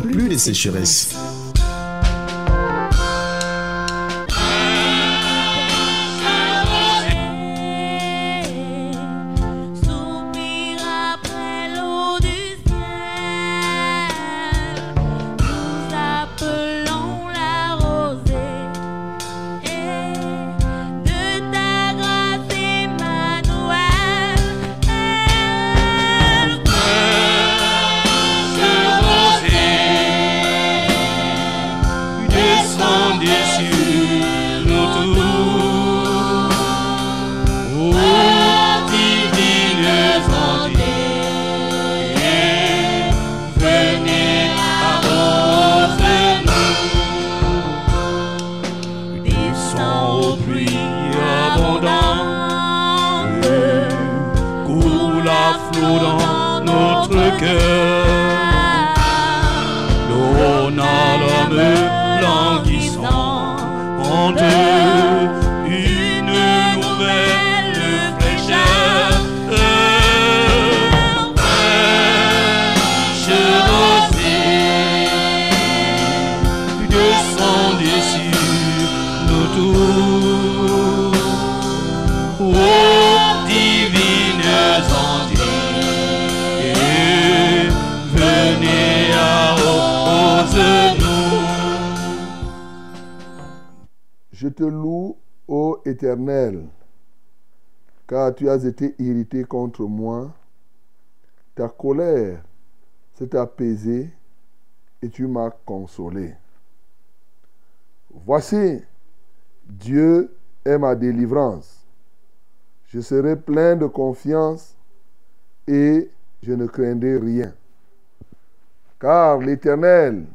plus de sécheresse. Tu as été irrité contre moi. Ta colère s'est apaisée et tu m'as consolé. Voici, Dieu est ma délivrance. Je serai plein de confiance et je ne craindrai rien. Car l'Éternel,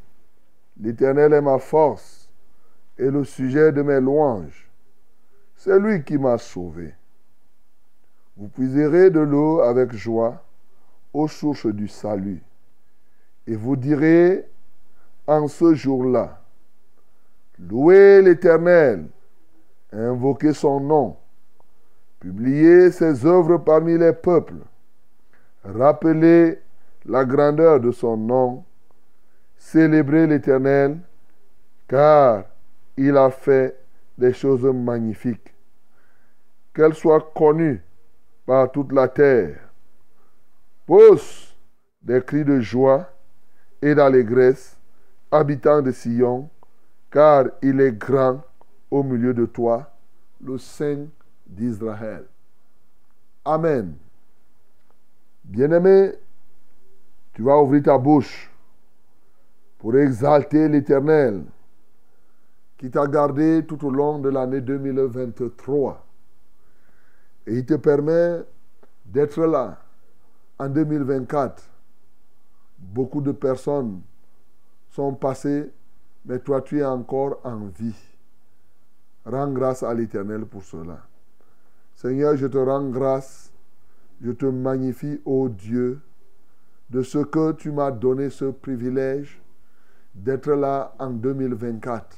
l'Éternel est ma force et le sujet de mes louanges. C'est lui qui m'a sauvé. Vous puiserez de l'eau avec joie aux sources du salut. Et vous direz en ce jour-là, louez l'Éternel, invoquez son nom, publiez ses œuvres parmi les peuples, rappelez la grandeur de son nom, célébrez l'Éternel, car il a fait des choses magnifiques. Qu'elles soient connues par toute la terre. Pousse des cris de joie et d'allégresse, habitants de Sion, car il est grand au milieu de toi, le Saint d'Israël. Amen. Bien-aimé, tu vas ouvrir ta bouche pour exalter l'Éternel qui t'a gardé tout au long de l'année 2023. Et il te permet d'être là en 2024. Beaucoup de personnes sont passées, mais toi tu es encore en vie. Rends grâce à l'Éternel pour cela. Seigneur, je te rends grâce, je te magnifie, ô Dieu, de ce que tu m'as donné ce privilège d'être là en 2024.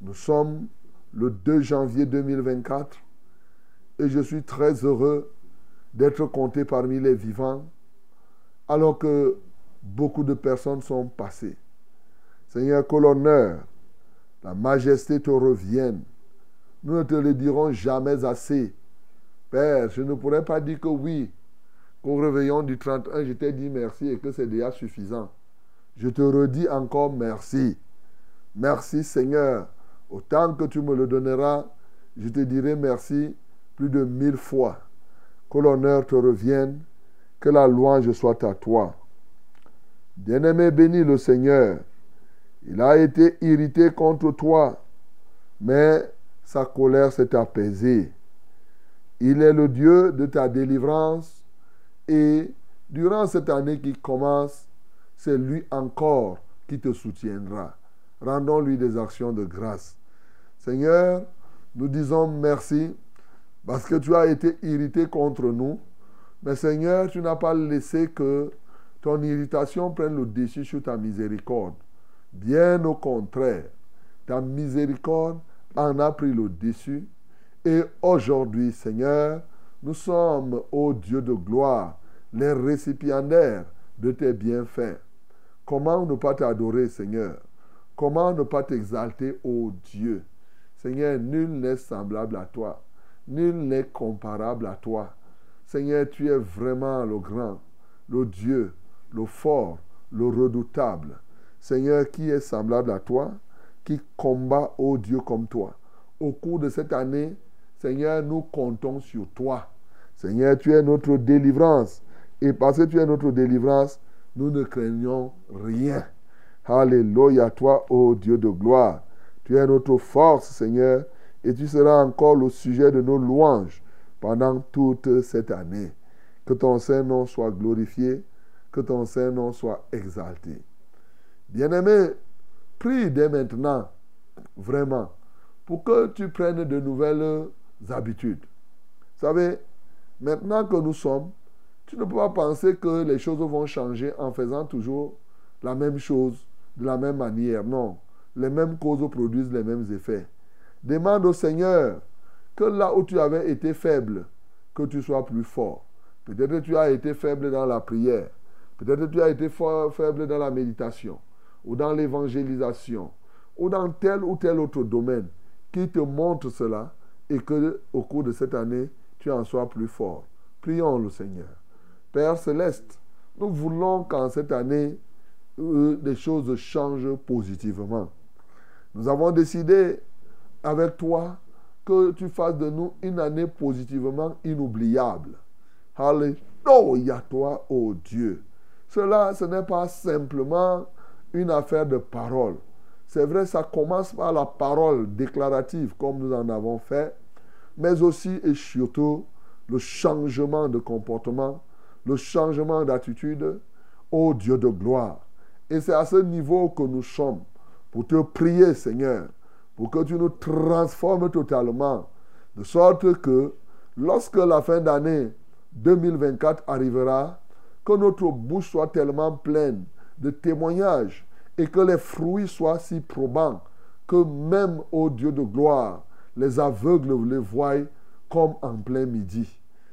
Nous sommes le 2 janvier 2024 et je suis très heureux d'être compté parmi les vivants alors que beaucoup de personnes sont passées. Seigneur, que l'honneur, la majesté te reviennent. Nous ne te le dirons jamais assez. Père, je ne pourrais pas dire que oui, qu'au réveillon du 31, je t'ai dit merci et que c'est déjà suffisant. Je te redis encore merci. Merci Seigneur. Autant que tu me le donneras, je te dirai merci plus de mille fois. Que l'honneur te revienne, que la louange soit à toi. Bien-aimé, bénis le Seigneur. Il a été irrité contre toi, mais sa colère s'est apaisée. Il est le Dieu de ta délivrance et durant cette année qui commence, c'est lui encore qui te soutiendra. Rendons-lui des actions de grâce. Seigneur, nous disons merci parce que tu as été irrité contre nous. Mais Seigneur, tu n'as pas laissé que ton irritation prenne le dessus sur ta miséricorde. Bien au contraire, ta miséricorde en a pris le dessus. Et aujourd'hui, Seigneur, nous sommes, ô Dieu de gloire, les récipiendaires de tes bienfaits. Comment ne pas t'adorer, Seigneur? Comment ne pas t'exalter, ô Dieu? Seigneur, nul n'est semblable à toi. Nul n'est comparable à toi. Seigneur, tu es vraiment le grand, le Dieu, le fort, le redoutable. Seigneur, qui est semblable à toi, qui combat, ô Dieu, comme toi. Au cours de cette année, Seigneur, nous comptons sur toi. Seigneur, tu es notre délivrance. Et parce que tu es notre délivrance, nous ne craignons rien. Alléluia, toi, ô Dieu de gloire. Tu es notre force, Seigneur, et tu seras encore le sujet de nos louanges pendant toute cette année. Que ton Saint-Nom soit glorifié, que ton Saint-Nom soit exalté. Bien-aimé, prie dès maintenant, vraiment, pour que tu prennes de nouvelles habitudes. Vous savez, maintenant que nous sommes, tu ne peux pas penser que les choses vont changer en faisant toujours la même chose de la même manière. Non, les mêmes causes produisent les mêmes effets. Demande au Seigneur que là où tu avais été faible, que tu sois plus fort. Peut-être que tu as été faible dans la prière. Peut-être que tu as été faible dans la méditation ou dans l'évangélisation ou dans tel ou tel autre domaine qui te montre cela et que au cours de cette année, tu en sois plus fort. Prions le Seigneur. Père céleste, nous voulons qu'en cette année, euh, des choses changent positivement. Nous avons décidé avec toi que tu fasses de nous une année positivement inoubliable. Alléluia toi, ô Dieu. Cela, ce n'est pas simplement une affaire de parole. C'est vrai, ça commence par la parole déclarative, comme nous en avons fait, mais aussi et surtout le changement de comportement, le changement d'attitude, ô Dieu de gloire. Et c'est à ce niveau que nous sommes pour te prier, Seigneur, pour que tu nous transformes totalement, de sorte que lorsque la fin d'année 2024 arrivera, que notre bouche soit tellement pleine de témoignages et que les fruits soient si probants que même, ô Dieu de gloire, les aveugles les voient comme en plein midi.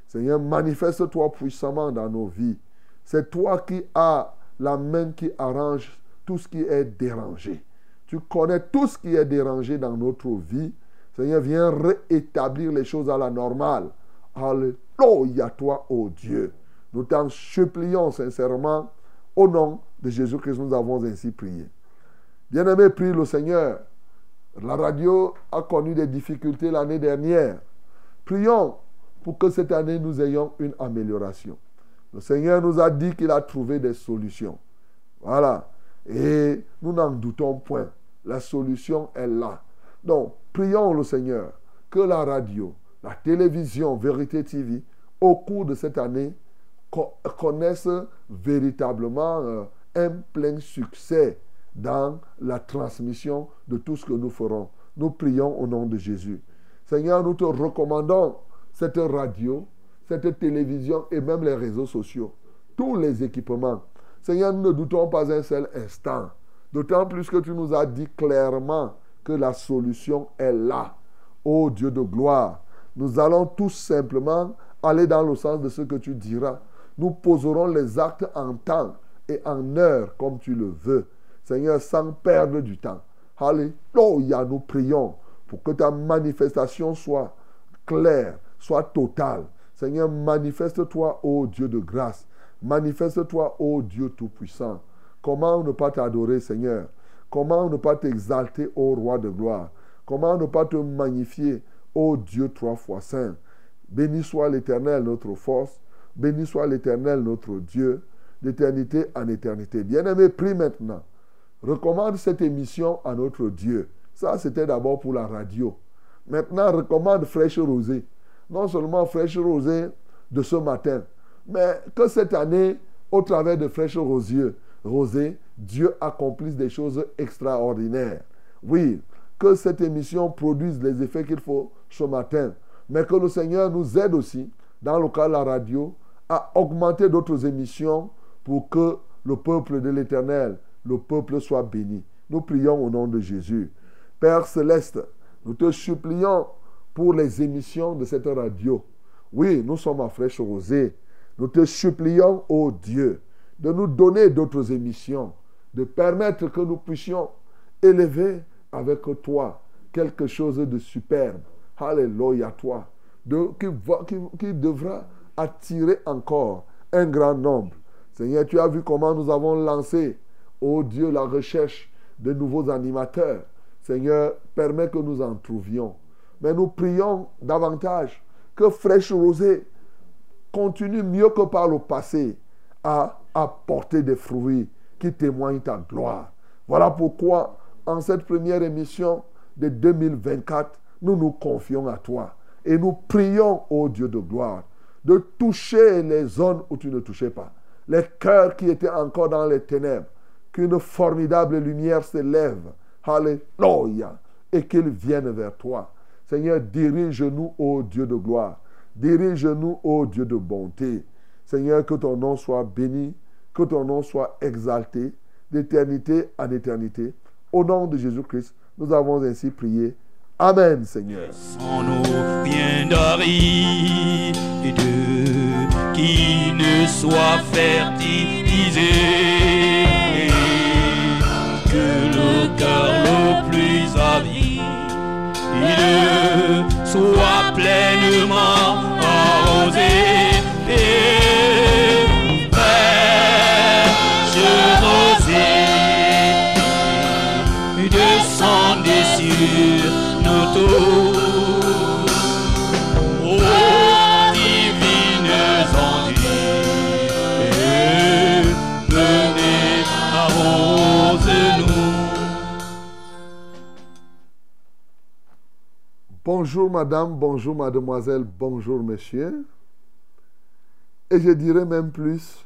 Seigneur, manifeste-toi puissamment dans nos vies. C'est toi qui as la main qui arrange tout ce qui est dérangé. Tu connais tout ce qui est dérangé dans notre vie. Seigneur, viens rétablir les choses à la normale. Alléluia, toi, ô Dieu. Nous t'en supplions sincèrement. Au nom de Jésus-Christ, nous avons ainsi prié. Bien-aimé, prie le Seigneur. La radio a connu des difficultés l'année dernière. Prions pour que cette année nous ayons une amélioration. Le Seigneur nous a dit qu'il a trouvé des solutions. Voilà. Et nous n'en doutons point. La solution est là. Donc, prions le Seigneur que la radio, la télévision, Vérité TV, au cours de cette année, connaissent véritablement euh, un plein succès dans la transmission de tout ce que nous ferons. Nous prions au nom de Jésus. Seigneur, nous te recommandons cette radio, cette télévision et même les réseaux sociaux, tous les équipements. Seigneur, nous ne doutons pas un seul instant. D'autant plus que tu nous as dit clairement que la solution est là. Ô Dieu de gloire, nous allons tout simplement aller dans le sens de ce que tu diras. Nous poserons les actes en temps et en heure comme tu le veux. Seigneur, sans perdre du temps. Alléluia, nous prions pour que ta manifestation soit claire, soit totale. Seigneur, manifeste-toi, ô Dieu de grâce. Manifeste-toi, ô Dieu Tout-Puissant. Comment ne pas t'adorer, Seigneur? Comment ne pas t'exalter, ô Roi de gloire? Comment ne pas te magnifier, ô Dieu trois fois saint? Béni soit l'Éternel, notre force. Béni soit l'Éternel, notre Dieu, d'éternité en éternité. Bien-aimé, prie maintenant. Recommande cette émission à notre Dieu. Ça, c'était d'abord pour la radio. Maintenant, recommande Fraîche Rosée. Non seulement Fraîche Rosée de ce matin, mais que cette année, au travers de Fraîche Rosier, Rosé, Dieu accomplisse des choses extraordinaires. Oui, que cette émission produise les effets qu'il faut ce matin, mais que le Seigneur nous aide aussi, dans le cas de la radio, à augmenter d'autres émissions pour que le peuple de l'Éternel, le peuple soit béni. Nous prions au nom de Jésus. Père céleste, nous te supplions pour les émissions de cette radio. Oui, nous sommes à fraîche rosée. Nous te supplions, ô Dieu, de nous donner d'autres émissions, de permettre que nous puissions élever avec toi quelque chose de superbe. Alléluia, toi, qui, devra attirer encore un grand nombre. Seigneur, tu as vu comment nous avons lancé, ô Dieu, la recherche de nouveaux animateurs. Seigneur, permets que nous en trouvions. Mais nous prions davantage que Fraîche Rosée continue mieux que par le passé à apporter des fruits qui témoignent ta gloire. Voilà pourquoi, en cette première émission de 2024, nous nous confions à toi et nous prions au Dieu de gloire de toucher les zones où tu ne touchais pas, les cœurs qui étaient encore dans les ténèbres, qu'une formidable lumière s'élève. Alléluia. Et qu'ils viennent vers toi. Seigneur, dirige-nous, ô Dieu de gloire. Dirige-nous, ô Dieu de bonté. Seigneur, que ton nom soit béni, que ton nom soit exalté d'éternité en éternité. Au nom de Jésus-Christ, nous avons ainsi prié. Amen, Seigneur. sans nos rien d'aride qui ne soit fertilisé que le cœur le plus avide soit pleinement Bonjour madame, bonjour mademoiselle, bonjour monsieur. Et je dirais même plus,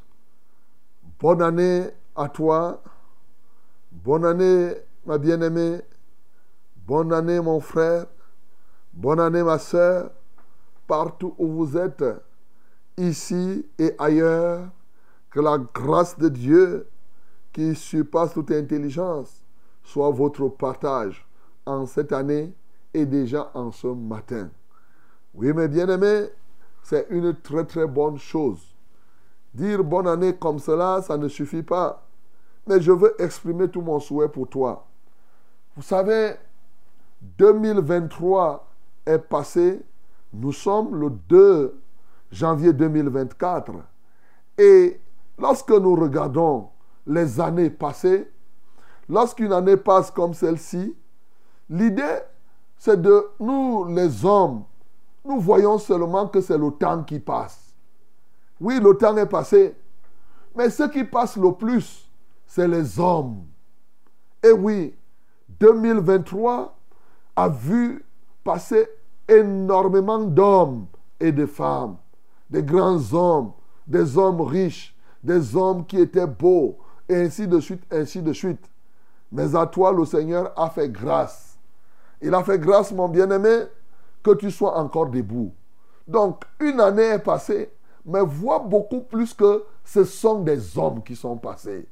bonne année à toi, bonne année ma bien-aimée, bonne année mon frère, bonne année ma soeur, partout où vous êtes, ici et ailleurs, que la grâce de Dieu qui surpasse toute intelligence soit votre partage en cette année et déjà en ce matin. Oui, mes bien-aimés, c'est une très très bonne chose. Dire bonne année comme cela, ça ne suffit pas. Mais je veux exprimer tout mon souhait pour toi. Vous savez, 2023 est passé. Nous sommes le 2 janvier 2024. Et lorsque nous regardons les années passées, lorsqu'une année passe comme celle-ci, l'idée, c'est de nous, les hommes, nous voyons seulement que c'est le temps qui passe. Oui, le temps est passé. Mais ce qui passe le plus, c'est les hommes. Et oui, 2023 a vu passer énormément d'hommes et de femmes, des grands hommes, des hommes riches, des hommes qui étaient beaux, et ainsi de suite, ainsi de suite. Mais à toi, le Seigneur a fait grâce. Il a fait grâce, mon bien-aimé, que tu sois encore debout. Donc, une année est passée, mais vois beaucoup plus que ce sont des hommes qui sont passés.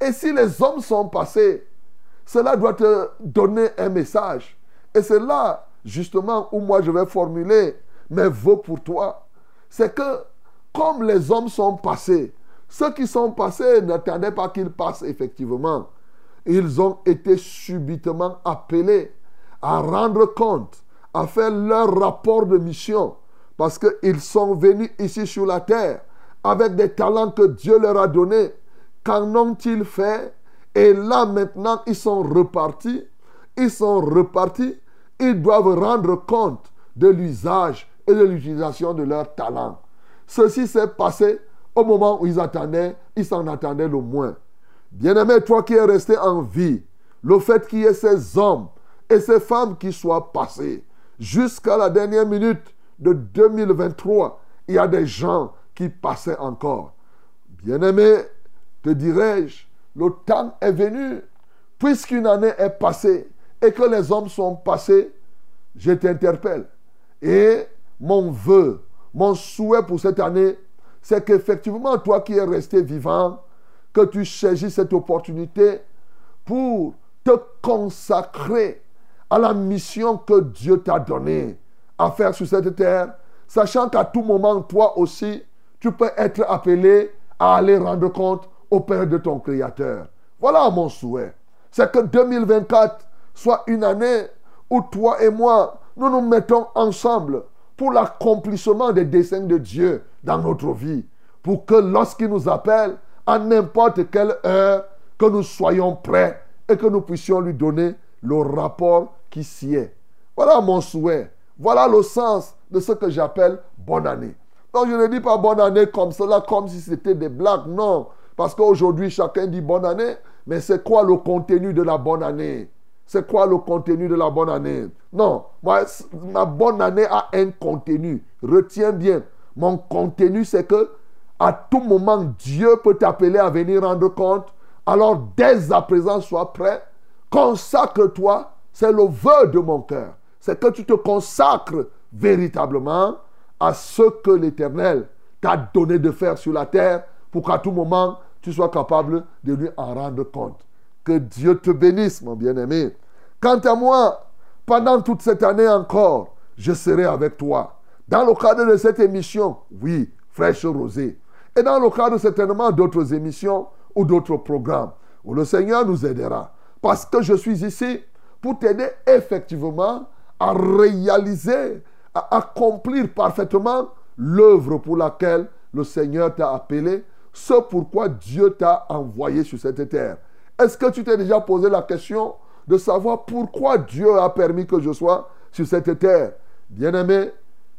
Et si les hommes sont passés, cela doit te donner un message. Et c'est là, justement, où moi je vais formuler mes vœux pour toi. C'est que, comme les hommes sont passés, ceux qui sont passés n'attendaient pas qu'ils passent effectivement. Ils ont été subitement appelés à rendre compte, à faire leur rapport de mission, parce qu'ils sont venus ici sur la terre avec des talents que Dieu leur a donnés. Qu'en ont-ils fait? Et là maintenant, ils sont repartis. Ils sont repartis. Ils doivent rendre compte de l'usage et de l'utilisation de leurs talents. Ceci s'est passé au moment où ils attendaient, ils s'en attendaient le moins. Bien-aimé, toi qui es resté en vie, le fait qu'il y ait ces hommes et ces femmes qui soient passés jusqu'à la dernière minute de 2023, il y a des gens qui passaient encore. Bien-aimé, te dirais-je, le temps est venu, puisqu'une année est passée et que les hommes sont passés, je t'interpelle. Et mon vœu, mon souhait pour cette année, c'est qu'effectivement, toi qui es resté vivant, que tu saisisses cette opportunité pour te consacrer à la mission que Dieu t'a donnée à faire sur cette terre, sachant qu'à tout moment, toi aussi, tu peux être appelé à aller rendre compte au Père de ton Créateur. Voilà mon souhait. C'est que 2024 soit une année où toi et moi, nous nous mettons ensemble pour l'accomplissement des desseins de Dieu dans notre vie. Pour que lorsqu'il nous appelle, à n'importe quelle heure, que nous soyons prêts et que nous puissions lui donner le rapport qui s'y est. Voilà mon souhait. Voilà le sens de ce que j'appelle bonne année. Donc je ne dis pas bonne année comme cela, comme si c'était des blagues. Non. Parce qu'aujourd'hui, chacun dit bonne année. Mais c'est quoi le contenu de la bonne année? C'est quoi le contenu de la bonne année? Non. Ma bonne année a un contenu. Retiens bien. Mon contenu, c'est que à tout moment, Dieu peut t'appeler à venir rendre compte. Alors, dès à présent, sois prêt. Consacre-toi. C'est le vœu de mon cœur. C'est que tu te consacres véritablement à ce que l'Éternel t'a donné de faire sur la terre pour qu'à tout moment, tu sois capable de lui en rendre compte. Que Dieu te bénisse, mon bien-aimé. Quant à moi, pendant toute cette année encore, je serai avec toi. Dans le cadre de cette émission, oui, fraîche rosée. Et dans le cadre certainement d'autres émissions ou d'autres programmes où le Seigneur nous aidera. Parce que je suis ici pour t'aider effectivement à réaliser, à accomplir parfaitement l'œuvre pour laquelle le Seigneur t'a appelé, ce pourquoi Dieu t'a envoyé sur cette terre. Est-ce que tu t'es déjà posé la question de savoir pourquoi Dieu a permis que je sois sur cette terre? Bien-aimé,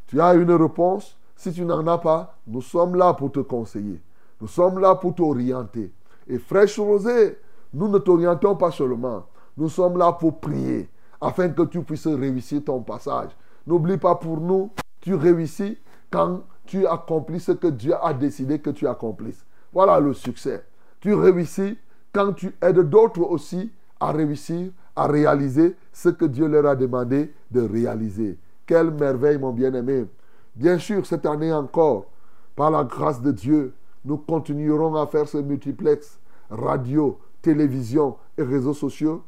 tu as une réponse. Si tu n'en as pas, nous sommes là pour te conseiller. Nous sommes là pour t'orienter. Et fraîche rosée, nous ne t'orientons pas seulement. Nous sommes là pour prier afin que tu puisses réussir ton passage. N'oublie pas pour nous, tu réussis quand tu accomplis ce que Dieu a décidé que tu accomplisses. Voilà le succès. Tu réussis quand tu aides d'autres aussi à réussir, à réaliser ce que Dieu leur a demandé de réaliser. Quelle merveille, mon bien-aimé. Bien sûr, cette année encore, par la grâce de Dieu, nous continuerons à faire ce multiplex, radio, télévision et réseaux sociaux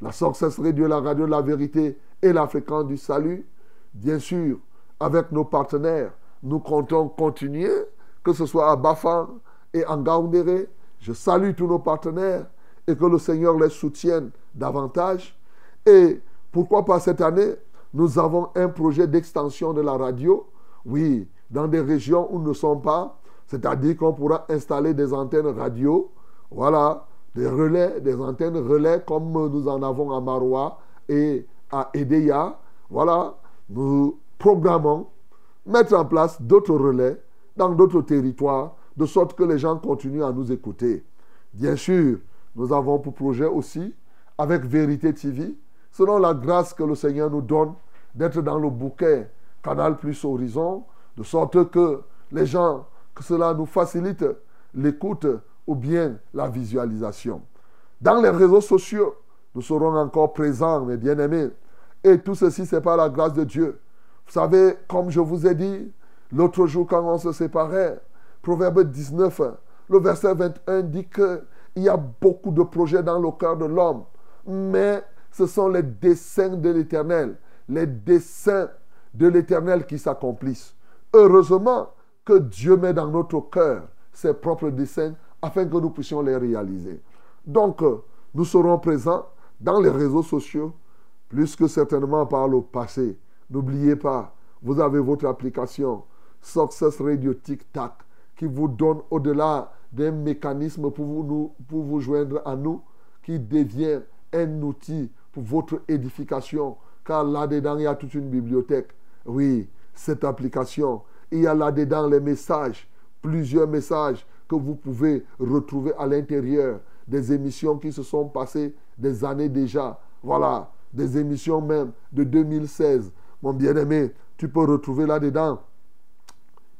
la Success Radio, la radio de la vérité et la fréquence du salut. Bien sûr, avec nos partenaires, nous comptons continuer, que ce soit à Bafan et en Gaoundéré. Je salue tous nos partenaires et que le Seigneur les soutienne davantage. Et pourquoi pas cette année, nous avons un projet d'extension de la radio. Oui, dans des régions où nous ne sommes pas, c'est-à-dire qu'on pourra installer des antennes radio. Voilà, des relais, des antennes relais comme nous en avons à Maroua et à Edeya. Voilà, nous programmons mettre en place d'autres relais dans d'autres territoires, de sorte que les gens continuent à nous écouter. Bien sûr, nous avons pour projet aussi, avec Vérité TV, selon la grâce que le Seigneur nous donne, d'être dans le bouquet Canal Plus Horizon, de sorte que les gens, que cela nous facilite l'écoute ou bien la visualisation. Dans les réseaux sociaux, nous serons encore présents, mes bien-aimés. Et tout ceci, c'est par la grâce de Dieu. Vous savez, comme je vous ai dit, l'autre jour quand on se séparait, Proverbe 19, le verset 21 dit qu'il y a beaucoup de projets dans le cœur de l'homme, mais ce sont les desseins de l'Éternel, les desseins de l'Éternel qui s'accomplissent. Heureusement que Dieu met dans notre cœur ses propres desseins afin que nous puissions les réaliser. Donc, euh, nous serons présents dans les réseaux sociaux, plus que certainement par le passé. N'oubliez pas, vous avez votre application Success Radio Tic Tac qui vous donne au-delà d'un mécanisme pour vous, pour vous joindre à nous, qui devient un outil pour votre édification. Car là-dedans, il y a toute une bibliothèque. Oui, cette application, il y a là-dedans les messages, plusieurs messages que vous pouvez retrouver à l'intérieur des émissions qui se sont passées des années déjà. Voilà, des émissions même de 2016. Mon bien-aimé, tu peux retrouver là-dedans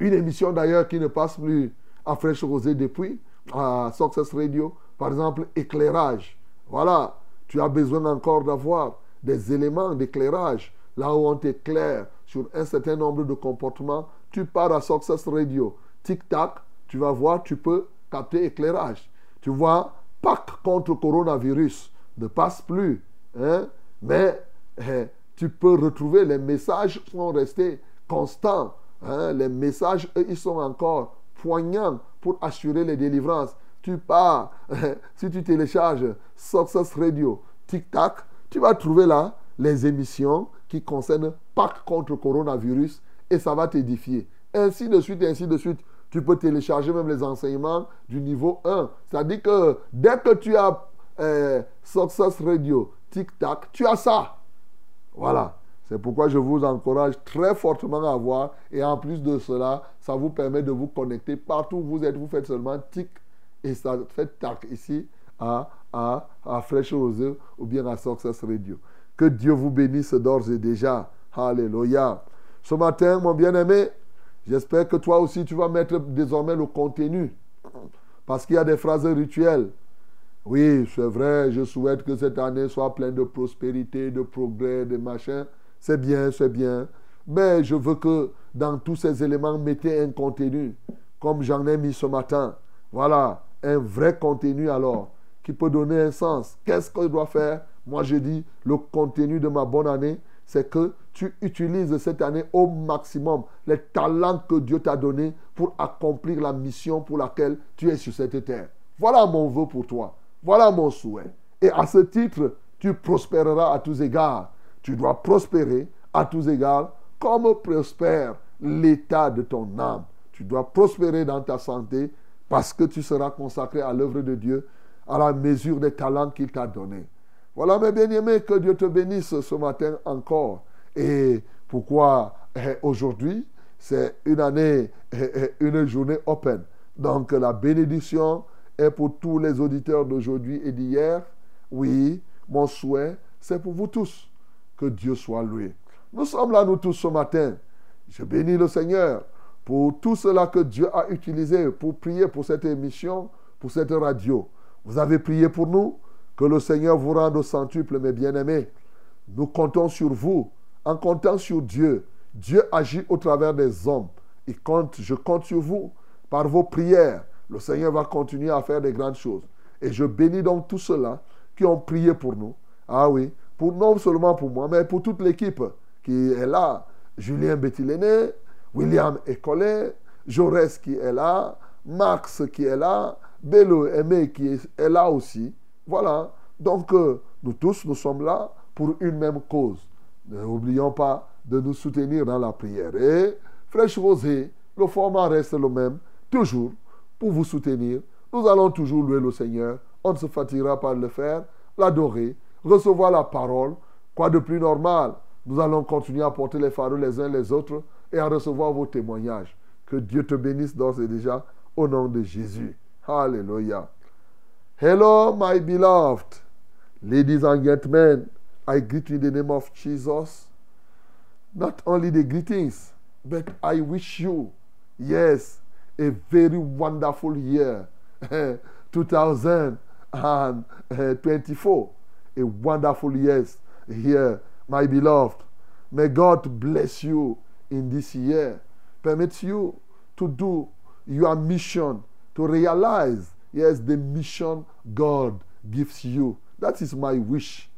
une émission d'ailleurs qui ne passe plus à Fraîche Rosée depuis, à Success Radio, par exemple, éclairage. Voilà, tu as besoin encore d'avoir des éléments d'éclairage. Là où on t'éclaire sur un certain nombre de comportements, tu pars à Success Radio. Tic-tac, tu vas voir, tu peux capter éclairage. Tu vois, Pâques contre coronavirus ne passe plus. Hein? Mais eh, tu peux retrouver les messages sont restés constants. Hein? Les messages, eux, ils sont encore poignants pour assurer les délivrances. Tu pars, si tu télécharges Success Radio, tic-tac, tu vas trouver là les émissions qui concernent Pâques contre coronavirus et ça va t'édifier. Ainsi de suite, ainsi de suite. Tu peux télécharger même les enseignements du niveau 1. C'est-à-dire que dès que tu as euh, Success Radio, tic-tac, tu as ça. Voilà. C'est pourquoi je vous encourage très fortement à voir. Et en plus de cela, ça vous permet de vous connecter partout où vous êtes. Vous faites seulement tic et ça fait tac ici à, à, à Fresh Rose ou bien à Success Radio. Que Dieu vous bénisse d'ores et déjà. Alléluia. Ce matin, mon bien-aimé, j'espère que toi aussi tu vas mettre désormais le contenu. Parce qu'il y a des phrases rituelles. Oui, c'est vrai, je souhaite que cette année soit pleine de prospérité, de progrès, de machin. C'est bien, c'est bien. Mais je veux que dans tous ces éléments, mettez un contenu, comme j'en ai mis ce matin. Voilà, un vrai contenu alors, qui peut donner un sens. Qu'est-ce que je dois faire? Moi, je dis, le contenu de ma bonne année, c'est que tu utilises cette année au maximum les talents que Dieu t'a donnés pour accomplir la mission pour laquelle tu es sur cette terre. Voilà mon vœu pour toi. Voilà mon souhait. Et à ce titre, tu prospéreras à tous égards. Tu dois prospérer à tous égards comme prospère l'état de ton âme. Tu dois prospérer dans ta santé parce que tu seras consacré à l'œuvre de Dieu à la mesure des talents qu'il t'a donnés. Voilà mes bien-aimés, que Dieu te bénisse ce matin encore. Et pourquoi eh, aujourd'hui, c'est une année, eh, eh, une journée open. Donc la bénédiction est pour tous les auditeurs d'aujourd'hui et d'hier. Oui, mon souhait, c'est pour vous tous. Que Dieu soit loué. Nous sommes là, nous tous, ce matin. Je bénis le Seigneur pour tout cela que Dieu a utilisé pour prier pour cette émission, pour cette radio. Vous avez prié pour nous. Que le Seigneur vous rende au centuple, mes bien-aimés. Nous comptons sur vous. En comptant sur Dieu, Dieu agit au travers des hommes. Je compte sur vous. Par vos prières, le Seigneur va continuer à faire des grandes choses. Et je bénis donc tous ceux-là qui ont prié pour nous. Ah oui, pour, non seulement pour moi, mais pour toute l'équipe qui est là. Julien Bettiléné, William Ecolé, Jaurès qui est là, Max qui est là, Bello Aimé qui est là aussi. Voilà. Donc, euh, nous tous, nous sommes là pour une même cause. N'oublions pas de nous soutenir dans la prière. Et, Fraîche Rosée, le format reste le même, toujours pour vous soutenir. Nous allons toujours louer le Seigneur. On ne se fatiguera pas de le faire, l'adorer, recevoir la parole. Quoi de plus normal? Nous allons continuer à porter les fardeaux les uns les autres et à recevoir vos témoignages. Que Dieu te bénisse d'ores et déjà au nom de Jésus. Alléluia. Hello, my beloved. Ladies and gentlemen, I greet you in the name of Jesus. Not only the greetings, but I wish you, yes, a very wonderful year, 2024. A wonderful year here, my beloved. May God bless you in this year. Permit you to do your mission, to realize, yes, the mission God gives you. That is my wish.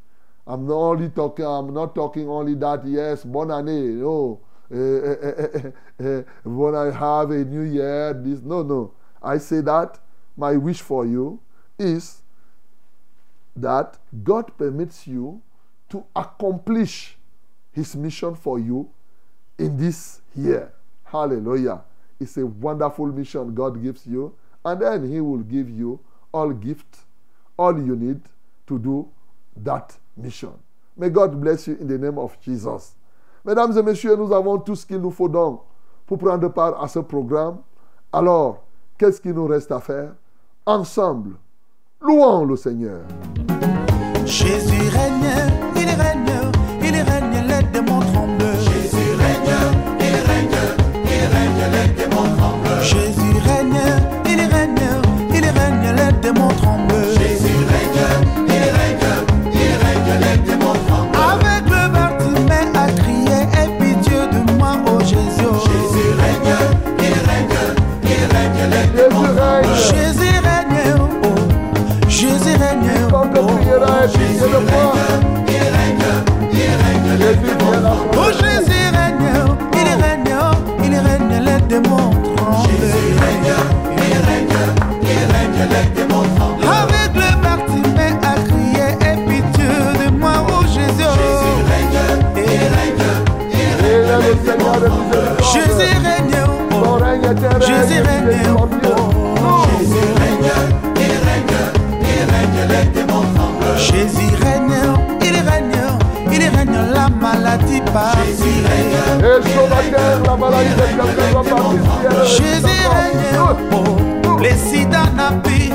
I'm not only talking, I'm not talking only that, yes, bon année. Uh, uh, uh, when I have a new year, this, no, no. I say that my wish for you is that God permits you to accomplish His mission for you in this year. Hallelujah. It's a wonderful mission God gives you, and then He will give you all gifts, all you need to do that mission. May God bless you in the name of Jesus. Mesdames et messieurs, nous avons tout ce qu'il nous faut donc pour prendre part à ce programme. Alors, qu'est-ce qu'il nous reste à faire? Ensemble, louons le Seigneur. Jésus règne, Jésus règne. Oh. Jésus règne, il règne, il règne les démons tremblent. Jésus règne, il règne, il règne la maladie par Jésus règne, la maladie Jésus règne, oh, les sida n'a plus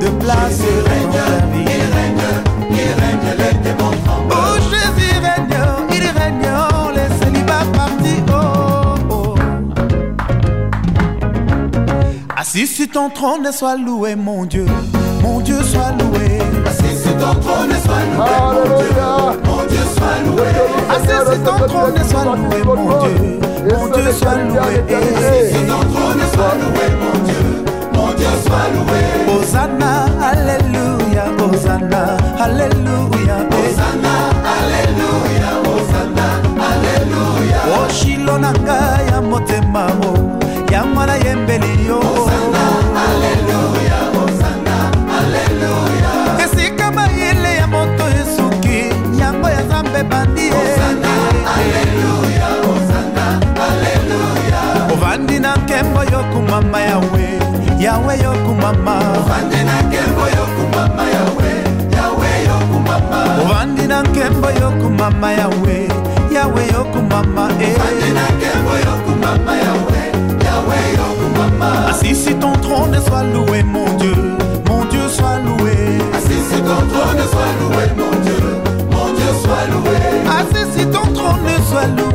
de place. Jésus règne, il règne, il règne les Dis si ton trône soit loué, mon Dieu, mon Dieu soit loué. Assis sur ton trône soit loué, mon Dieu, mon Dieu soit loué. Assis sur ton trône soit loué, mon Dieu, mon Dieu soit loué. Assis sur ton trône soit loué, mon Dieu, mon Dieu soit loué. Hosanna, alléluia, Hosanna, alléluia, Hosanna, alléluia, Hosanna, alléluia. Oh, shilonanga ya motema, oh, ya mwana yembeli, oh. Na nkembo yokumama yawe, yawe yokumama. Ovandi na nkembo yokumama yawe, yawe yokumama. Ovandi na nkembo yokumama yawe, yawe yokumama. Ovandi na nkembo yokumama yawe, yawe yokumama. Assis sur ton trône, sois loué, mon Dieu, mon Dieu, sois loué. Assis sur ton trône, sois loué, mon Dieu, mon Dieu, sois loué. Assis sur ton trône, sois loué,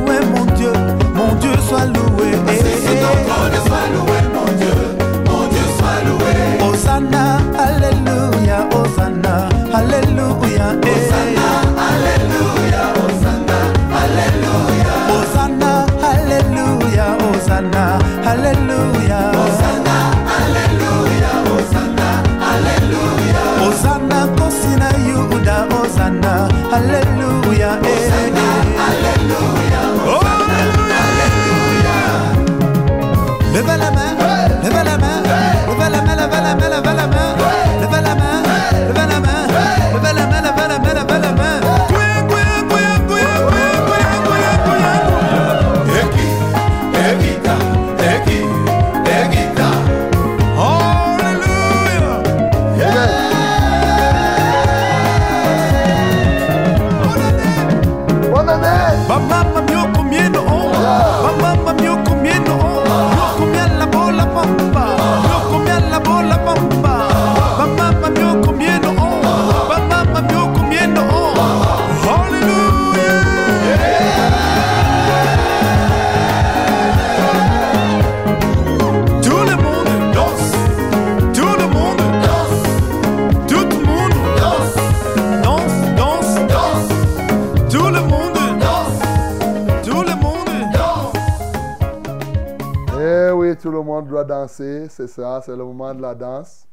tout le monde doit danser, c'est ça, c'est le moment de la danse.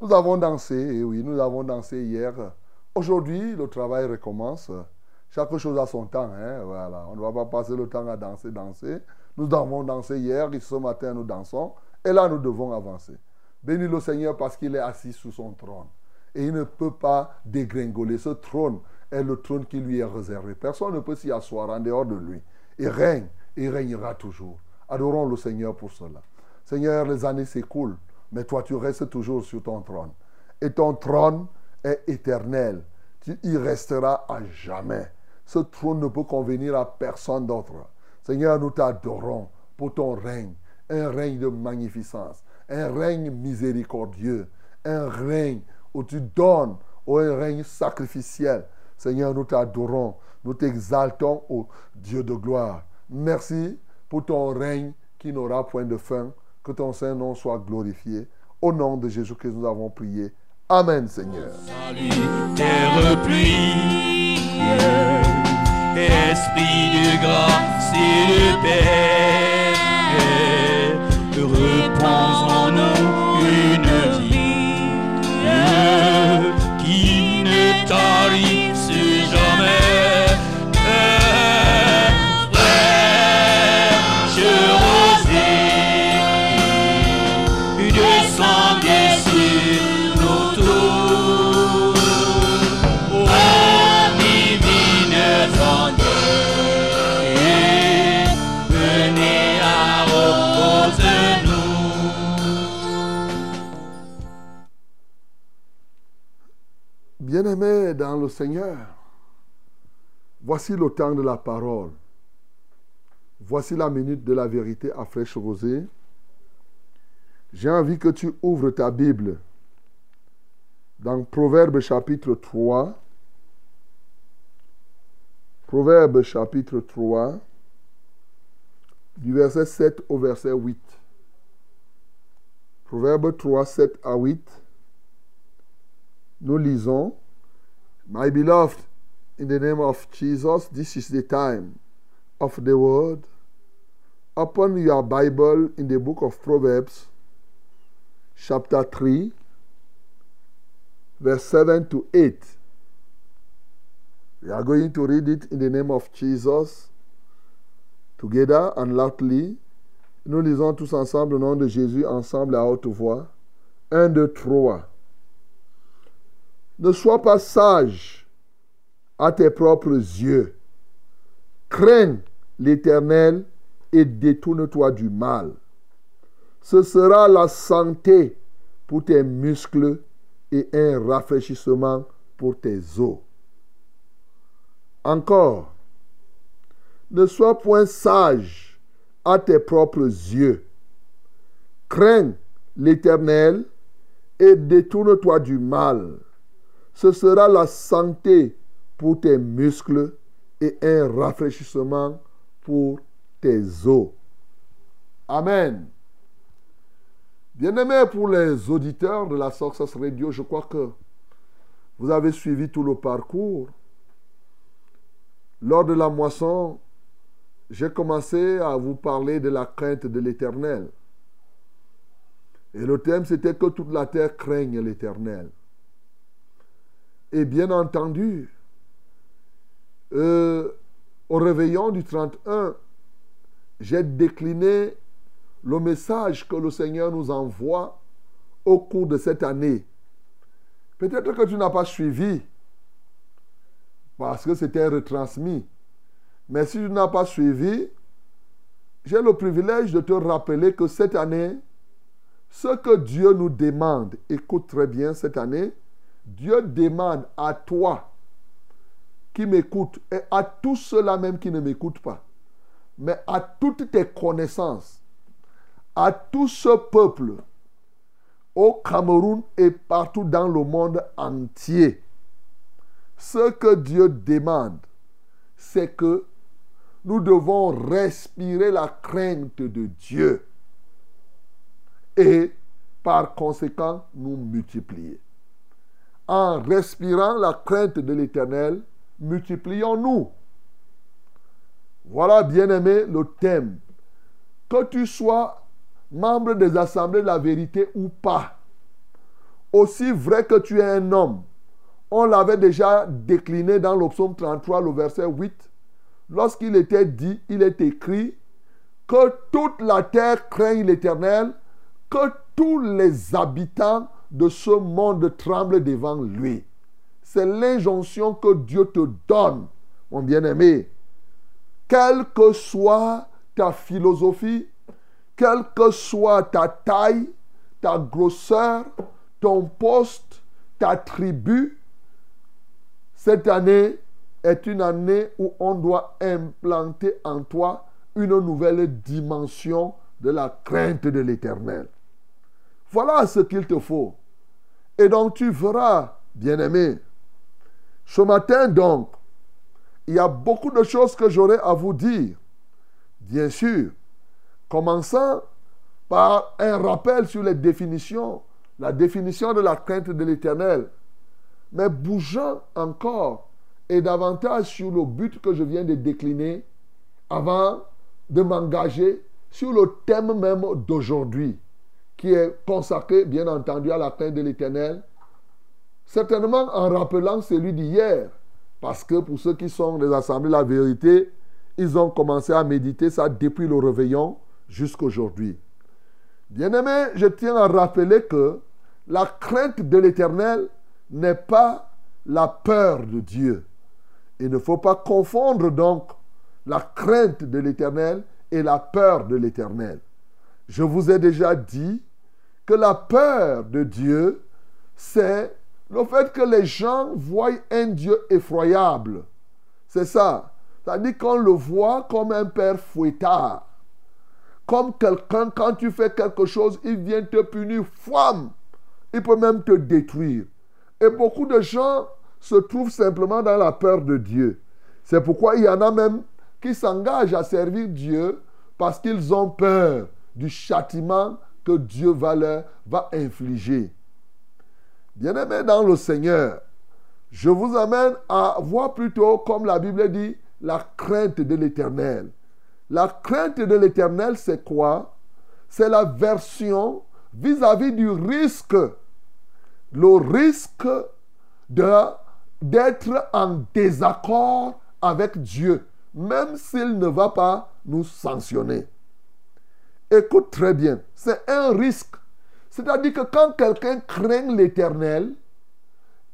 Nous avons dansé, eh oui, nous avons dansé hier. Aujourd'hui, le travail recommence. Chaque chose a son temps, hein, voilà. On ne va pas passer le temps à danser, danser. Nous avons dansé hier, et ce matin nous dansons, et là nous devons avancer. Bénis le Seigneur parce qu'il est assis sous son trône. Et il ne peut pas dégringoler. Ce trône est le trône qui lui est réservé. Personne ne peut s'y asseoir en dehors de lui. Il règne, il régnera toujours. Adorons le Seigneur pour cela. Seigneur, les années s'écoulent, mais toi tu restes toujours sur ton trône. Et ton trône est éternel. Tu y resteras à jamais. Ce trône ne peut convenir à personne d'autre. Seigneur, nous t'adorons pour ton règne, un règne de magnificence, un règne miséricordieux, un règne où tu donnes, ou un règne sacrificiel. Seigneur, nous t'adorons, nous t'exaltons, ô Dieu de gloire. Merci pour ton règne qui n'aura point de fin. Que ton Saint-Nom soit glorifié. Au nom de Jésus-Christ, nous avons prié. Amen, Seigneur. Salut, terre pluie, esprit de grâce et de paix, une vie qui si Bien-aimés dans le Seigneur, voici le temps de la parole. Voici la minute de la vérité à fraîche rosée. J'ai envie que tu ouvres ta Bible dans Proverbe chapitre 3. Proverbe chapitre 3, du verset 7 au verset 8. Proverbe 3, 7 à 8. Nous lisons, My beloved, in the name of Jesus, this is the time of the word. Open your Bible in the book of Proverbs, chapter 3, verse 7 to 8. We are going to read it in the name of Jesus, together and loudly. Nous lisons tous ensemble le nom de Jésus, ensemble à haute voix. 1, 2, 3. Ne sois pas sage à tes propres yeux. Crains l'Éternel et détourne-toi du mal. Ce sera la santé pour tes muscles et un rafraîchissement pour tes os. Encore, ne sois point sage à tes propres yeux. Crains l'Éternel et détourne-toi du mal. Ce sera la santé pour tes muscles et un rafraîchissement pour tes os. Amen. Bien-aimés pour les auditeurs de la Success Radio, je crois que vous avez suivi tout le parcours. Lors de la moisson, j'ai commencé à vous parler de la crainte de l'Éternel. Et le thème, c'était que toute la terre craigne l'Éternel. Et bien entendu, euh, au réveillon du 31, j'ai décliné le message que le Seigneur nous envoie au cours de cette année. Peut-être que tu n'as pas suivi parce que c'était retransmis. Mais si tu n'as pas suivi, j'ai le privilège de te rappeler que cette année, ce que Dieu nous demande, écoute très bien cette année, Dieu demande à toi qui m'écoute et à tous ceux-là même qui ne m'écoutent pas, mais à toutes tes connaissances, à tout ce peuple au Cameroun et partout dans le monde entier. Ce que Dieu demande, c'est que nous devons respirer la crainte de Dieu et par conséquent nous multiplier. En respirant la crainte de l'Éternel, multiplions-nous. Voilà, bien-aimé, le thème. Que tu sois membre des assemblées de la vérité ou pas, aussi vrai que tu es un homme, on l'avait déjà décliné dans le psaume 33, le verset 8, lorsqu'il était dit, il est écrit, que toute la terre craigne l'Éternel, que tous les habitants de ce monde tremblent devant lui. C'est l'injonction que Dieu te donne, mon bien-aimé. Quelle que soit ta philosophie, quelle que soit ta taille, ta grosseur, ton poste, ta tribu, cette année est une année où on doit implanter en toi une nouvelle dimension de la crainte de l'éternel. Voilà ce qu'il te faut. Et donc tu verras, bien-aimé, ce matin donc, il y a beaucoup de choses que j'aurais à vous dire. Bien sûr, commençant par un rappel sur les définitions, la définition de la crainte de l'éternel, mais bougeant encore et davantage sur le but que je viens de décliner avant de m'engager sur le thème même d'aujourd'hui, qui est consacré, bien entendu, à la crainte de l'éternel. certainement en rappelant celui d'hier. Parce que pour ceux qui sont des assemblées La Vérité, ils ont commencé à méditer ça depuis le réveillon jusqu'aujourd'hui. Bien-aimé, je tiens à rappeler que la crainte de l'Éternel n'est pas la peur de Dieu. Il ne faut pas confondre donc la crainte de l'Éternel et la peur de l'Éternel. Je vous ai déjà dit la peur de Dieu, c'est le fait que les gens voient un Dieu effroyable. C'est ça. C'est-à-dire qu'on le voit comme un père fouettard. Comme quelqu'un, quand tu fais quelque chose, il vient te punir. Femme, il peut même te détruire. Et beaucoup de gens se trouvent simplement dans la peur de Dieu. C'est pourquoi il y en a même qui s'engagent à servir Dieu parce qu'ils ont peur du châtiment que Dieu va leur infliger. Bien-aimés dans le Seigneur, je vous amène à voir plutôt, comme la Bible dit, la crainte de l'éternel. La crainte de l'éternel, c'est quoi? C'est la version vis-à-vis du risque. Le risque d'être en désaccord avec Dieu, même s'il ne va pas nous sanctionner. Écoute très bien, c'est un risque. C'est-à-dire que quand quelqu'un craint l'éternel,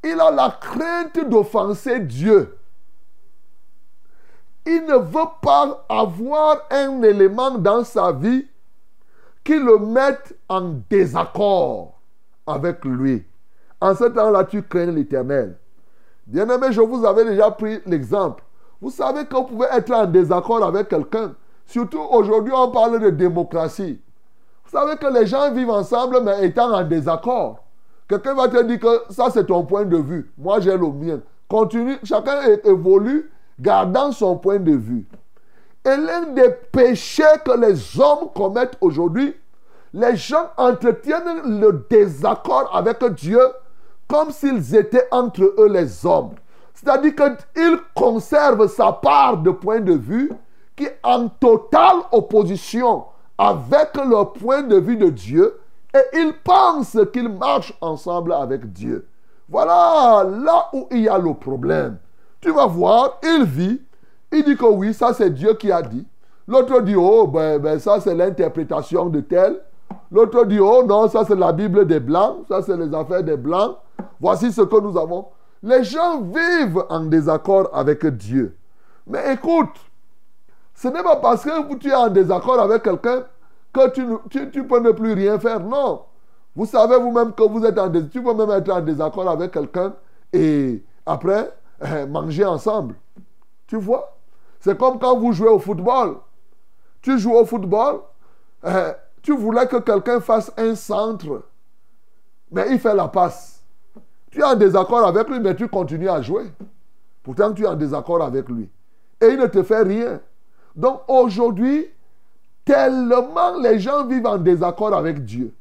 il a la crainte d'offenser Dieu. Il ne veut pas avoir un élément dans sa vie qui le mette en désaccord avec lui. En ce temps-là, tu crains l'éternel. Bien-aimé, je vous avais déjà pris l'exemple. Vous savez que vous pouvez être en désaccord avec quelqu'un. Surtout aujourd'hui, on parle de démocratie. Vous savez que les gens vivent ensemble, mais étant en désaccord. Quelqu'un va te dire que ça, c'est ton point de vue. Moi, j'ai le mien. Continue. Chacun évolue, gardant son point de vue. Et l'un des péchés que les hommes commettent aujourd'hui, les gens entretiennent le désaccord avec Dieu comme s'ils étaient entre eux les hommes. C'est-à-dire qu'il conserve sa part de point de vue qui en totale opposition avec le point de vue de Dieu et ils pensent qu'ils marchent ensemble avec Dieu. Voilà là où il y a le problème. Tu vas voir, il vit, il dit que oui, ça c'est Dieu qui a dit. L'autre dit, oh, ben, ben ça c'est l'interprétation de tel. L'autre dit, oh non, ça c'est la Bible des Blancs, ça c'est les affaires des Blancs. Voici ce que nous avons. Les gens vivent en désaccord avec Dieu. Mais écoute, ce n'est pas parce que tu es en désaccord avec quelqu'un que tu, tu, peux ne plus rien faire. Non. Vous savez vous-même que vous êtes en. Tu peux même être en désaccord avec quelqu'un et après euh, manger ensemble. Tu vois? C'est comme quand vous jouez au football. Tu joues au football, euh, tu voulais que quelqu'un fasse un centre, mais il fait la passe. Tu es en désaccord avec lui, mais tu continues à jouer. Pourtant, tu es en désaccord avec lui. Et il ne te fait rien. Donc aujourd'hui, tellement les gens vivent en désaccord avec Dieu.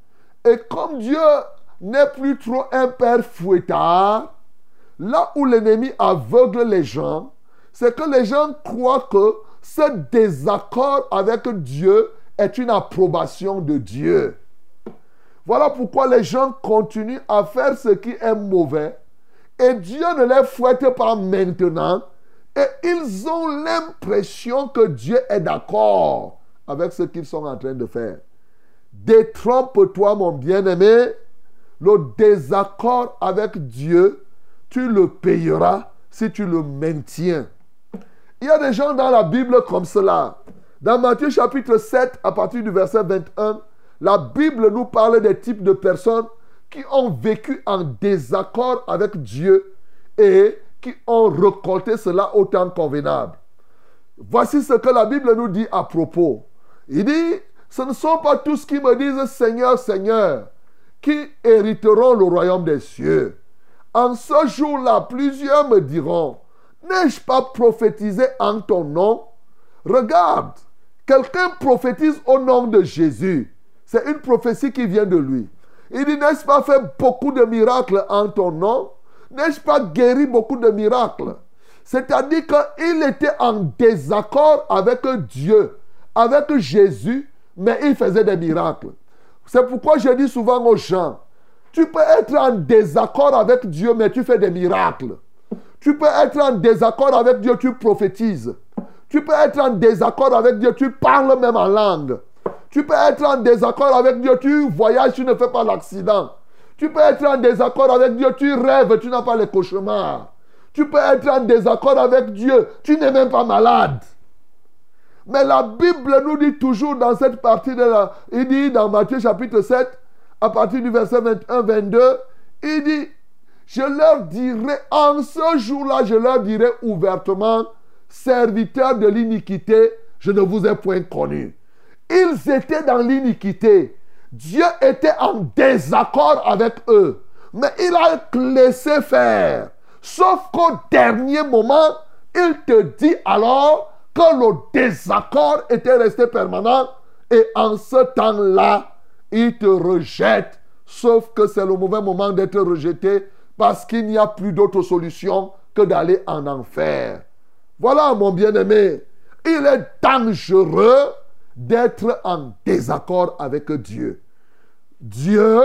Et comme Dieu n'est plus trop un père fouettard, là où l'ennemi aveugle les gens, c'est que les gens croient que ce désaccord avec Dieu est une approbation de Dieu. Voilà pourquoi les gens continuent à faire ce qui est mauvais et Dieu ne les fouette pas maintenant et ils ont l'impression que Dieu est d'accord avec ce qu'ils sont en train de faire. Détrompe-toi mon bien-aimé, le désaccord avec Dieu, tu le payeras si tu le maintiens. Il y a des gens dans la Bible comme cela. Dans Matthieu chapitre 7, à partir du verset 21, la Bible nous parle des types de personnes qui ont vécu en désaccord avec Dieu et qui ont récolté cela au temps convenable. Voici ce que la Bible nous dit à propos. Il dit, ce ne sont pas tous qui me disent Seigneur, Seigneur, qui hériteront le royaume des cieux. En ce jour-là, plusieurs me diront, n'ai-je pas prophétisé en ton nom? Regarde, quelqu'un prophétise au nom de Jésus. C'est une prophétie qui vient de lui. Il dit, n'ai-je pas fait beaucoup de miracles en ton nom? N'ai-je pas guéri beaucoup de miracles? C'est-à-dire qu'il était en désaccord avec Dieu, avec Jésus, mais il faisait des miracles. C'est pourquoi je dis souvent aux gens, Tu peux être en désaccord avec Dieu, mais tu fais des miracles. Tu peux être en désaccord avec Dieu, tu prophétises. Tu peux être en désaccord avec Dieu, tu parles même en langue. Tu peux être en désaccord avec Dieu, tu voyages, tu ne fais pas l'accident. Tu peux être en désaccord avec Dieu, tu rêves, tu n'as pas les cauchemars. Tu peux être en désaccord avec Dieu, tu n'es même pas malade. Mais la Bible nous dit toujours dans cette partie de la... Il dit dans Matthieu chapitre 7, à partir du verset 21-22, il dit, je leur dirai, en ce jour-là, je leur dirai ouvertement, serviteurs de l'iniquité, je ne vous ai point connu. Ils étaient dans l'iniquité. Dieu était en désaccord avec eux. Mais il a laissé faire. Sauf qu'au dernier moment, il te dit alors que le désaccord était resté permanent. Et en ce temps-là, il te rejette. Sauf que c'est le mauvais moment d'être rejeté parce qu'il n'y a plus d'autre solution que d'aller en enfer. Voilà, mon bien-aimé. Il est dangereux d'être en désaccord avec Dieu. Dieu,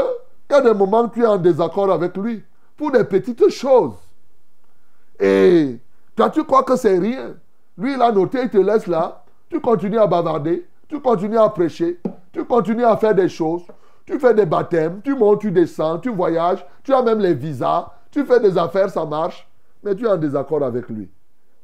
il y a des moments où tu es en désaccord avec lui pour des petites choses. Et toi, tu crois que c'est rien. Lui, il a noté, il te laisse là. Tu continues à bavarder, tu continues à prêcher, tu continues à faire des choses. Tu fais des baptêmes, tu montes, tu descends, tu voyages, tu as même les visas, tu fais des affaires, ça marche, mais tu es en désaccord avec lui.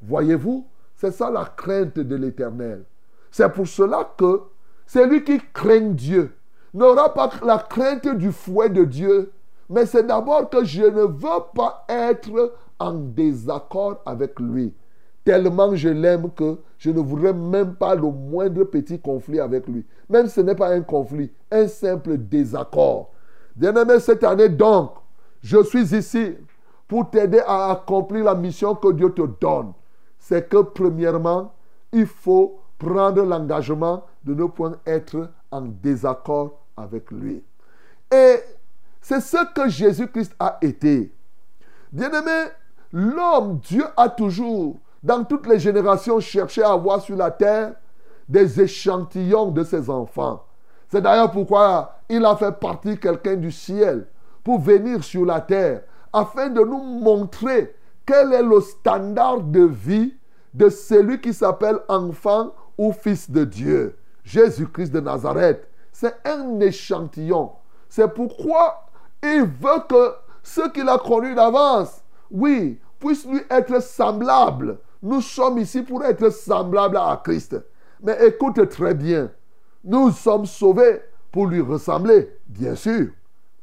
Voyez-vous, c'est ça la crainte de l'éternel. C'est pour cela que celui qui craint Dieu n'aura pas la crainte du fouet de Dieu, mais c'est d'abord que je ne veux pas être en désaccord avec lui. Tellement je l'aime que je ne voudrais même pas le moindre petit conflit avec lui. Même ce n'est pas un conflit, un simple désaccord. Bien-aimé, cette année donc, je suis ici pour t'aider à accomplir la mission que Dieu te donne. C'est que premièrement, il faut prendre l'engagement de ne point être en désaccord avec lui. Et c'est ce que Jésus-Christ a été. Bien-aimé, l'homme, Dieu a toujours, dans toutes les générations, cherché à avoir sur la terre des échantillons de ses enfants. C'est d'ailleurs pourquoi il a fait partie quelqu'un du ciel pour venir sur la terre afin de nous montrer quel est le standard de vie de celui qui s'appelle enfant ou fils de Dieu. Jésus-Christ de Nazareth. C'est un échantillon. C'est pourquoi il veut que ceux qu'il a connus d'avance, oui, puissent lui être semblables. Nous sommes ici pour être semblables à Christ. Mais écoute très bien, nous sommes sauvés pour lui ressembler, bien sûr.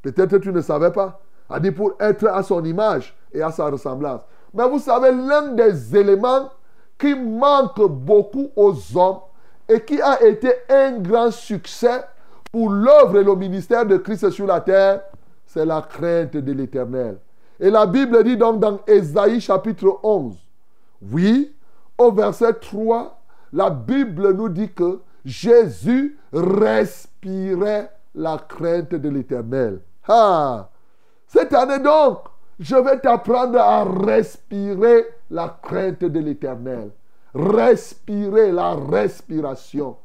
Peut-être tu ne savais pas. A dit pour être à son image et à sa ressemblance. Mais vous savez, l'un des éléments qui manque beaucoup aux hommes et qui a été un grand succès pour l'œuvre et le ministère de Christ sur la terre, c'est la crainte de l'éternel. Et la Bible dit donc dans Ésaïe chapitre 11, oui, au verset 3, la Bible nous dit que Jésus respirait la crainte de l'éternel. Ah, cette année donc, je vais t'apprendre à respirer la crainte de l'éternel. Respirer la respiration.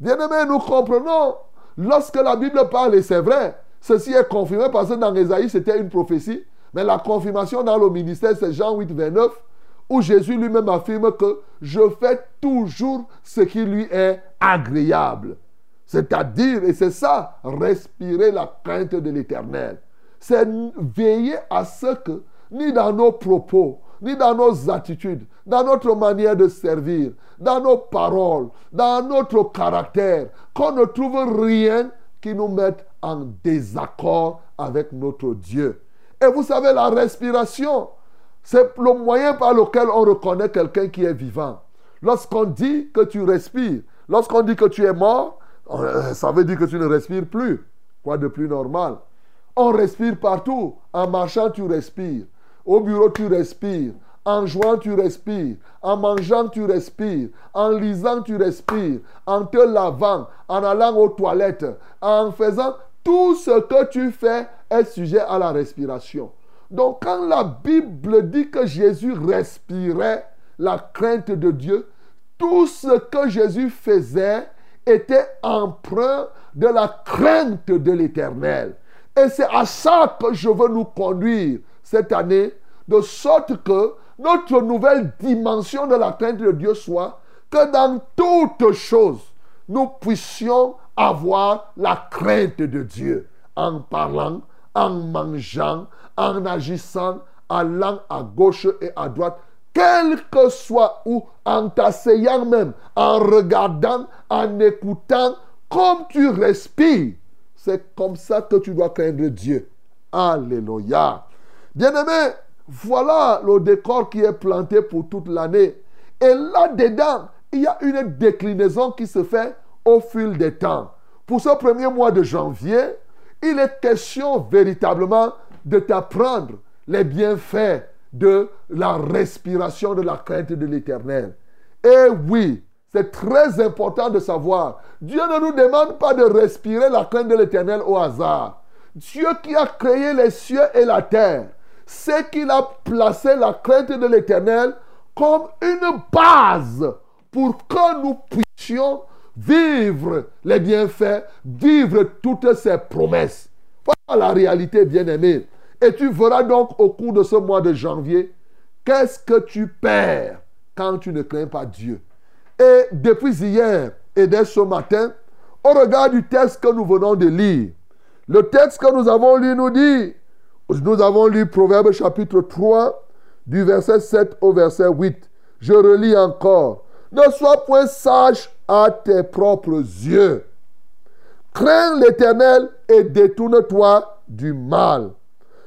Bien-aimés, nous comprenons, lorsque la Bible parle, et c'est vrai, ceci est confirmé parce que dans Ésaïe, c'était une prophétie, mais la confirmation dans le ministère, c'est Jean 8, 29, où Jésus lui-même affirme que je fais toujours ce qui lui est agréable. C'est-à-dire, et c'est ça, respirer la crainte de l'éternel. C'est veiller à ce que, ni dans nos propos, ni dans nos attitudes, dans notre manière de servir, dans nos paroles, dans notre caractère, qu'on ne trouve rien qui nous mette en désaccord avec notre Dieu. Et vous savez, la respiration, c'est le moyen par lequel on reconnaît quelqu'un qui est vivant. Lorsqu'on dit que tu respires, lorsqu'on dit que tu es mort, euh, ça veut dire que tu ne respires plus. Quoi de plus normal? On respire partout. En marchant, tu respires. Au bureau, tu respires. En jouant, tu respires. En mangeant, tu respires. En lisant, tu respires. En te lavant, en allant aux toilettes, en faisant tout ce que tu fais est sujet à la respiration. Donc quand la Bible dit que Jésus respirait la crainte de Dieu, tout ce que Jésus faisait était empreint de la crainte de l'Éternel. Et c'est à ça que je veux nous conduire cette année, de sorte que notre nouvelle dimension de la crainte de Dieu soit que dans toutes choses, nous puissions avoir la crainte de Dieu en parlant, en mangeant, en agissant, allant à gauche et à droite, quel que soit où, en t'asseyant même, en regardant, en écoutant, comme tu respires. C'est comme ça que tu dois craindre Dieu. Alléluia. Bien-aimé, voilà le décor qui est planté pour toute l'année. Et là-dedans, il y a une déclinaison qui se fait au fil des temps. Pour ce premier mois de janvier, il est question véritablement de t'apprendre les bienfaits de la respiration de la crainte de l'éternel. Et oui, c'est très important de savoir. Dieu ne nous demande pas de respirer la crainte de l'éternel au hasard. Dieu qui a créé les cieux et la terre, c'est qu'il a placé la crainte de l'éternel comme une base pour que nous puissions vivre les bienfaits, vivre toutes ces promesses. Voilà la réalité, bien-aimé. Et tu verras donc au cours de ce mois de janvier, qu'est-ce que tu perds quand tu ne crains pas Dieu? Et depuis hier et dès ce matin, au regard du texte que nous venons de lire, le texte que nous avons lu nous dit, nous avons lu Proverbe chapitre 3, du verset 7 au verset 8. Je relis encore. Ne sois point sage à tes propres yeux. Crains l'Éternel et détourne-toi du mal.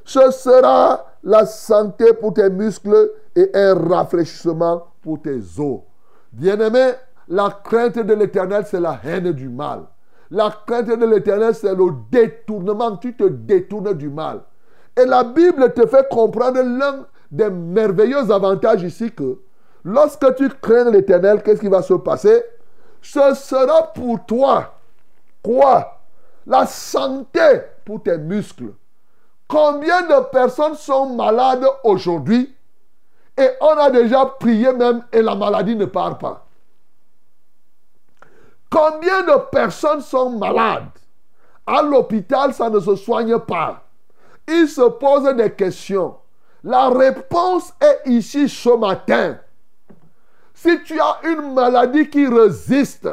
Ce sera la santé pour tes muscles et un rafraîchissement pour tes os. Bien-aimé, la crainte de l'Éternel, c'est la haine du mal. La crainte de l'Éternel, c'est le détournement. Tu te détournes du mal. Et la Bible te fait comprendre l'un des merveilleux avantages ici que lorsque tu crains l'Éternel, qu'est-ce qui va se passer? Ce sera pour toi quoi? La santé pour tes muscles. Combien de personnes sont malades aujourd'hui? Et on a déjà prié même et la maladie ne part pas Combien de personnes sont malades? À l'hôpital, ça ne se soigne pas. Ils se posent des questions. La réponse est ici ce matin. Si tu as une maladie qui résiste,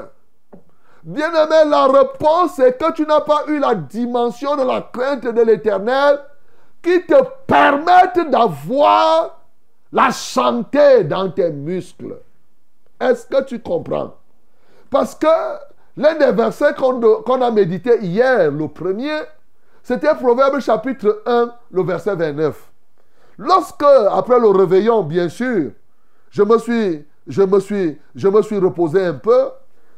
bien aimé, la réponse est que tu n'as pas eu la dimension de la crainte de l'éternel qui te permette d'avoir la santé dans tes muscles. Est-ce que tu comprends? Parce que l'un des versets qu'on a médité hier, le premier, c'était Proverbe chapitre 1, le verset 29. Lorsque, après le réveillon, bien sûr, je me suis, je me suis, je me suis reposé un peu,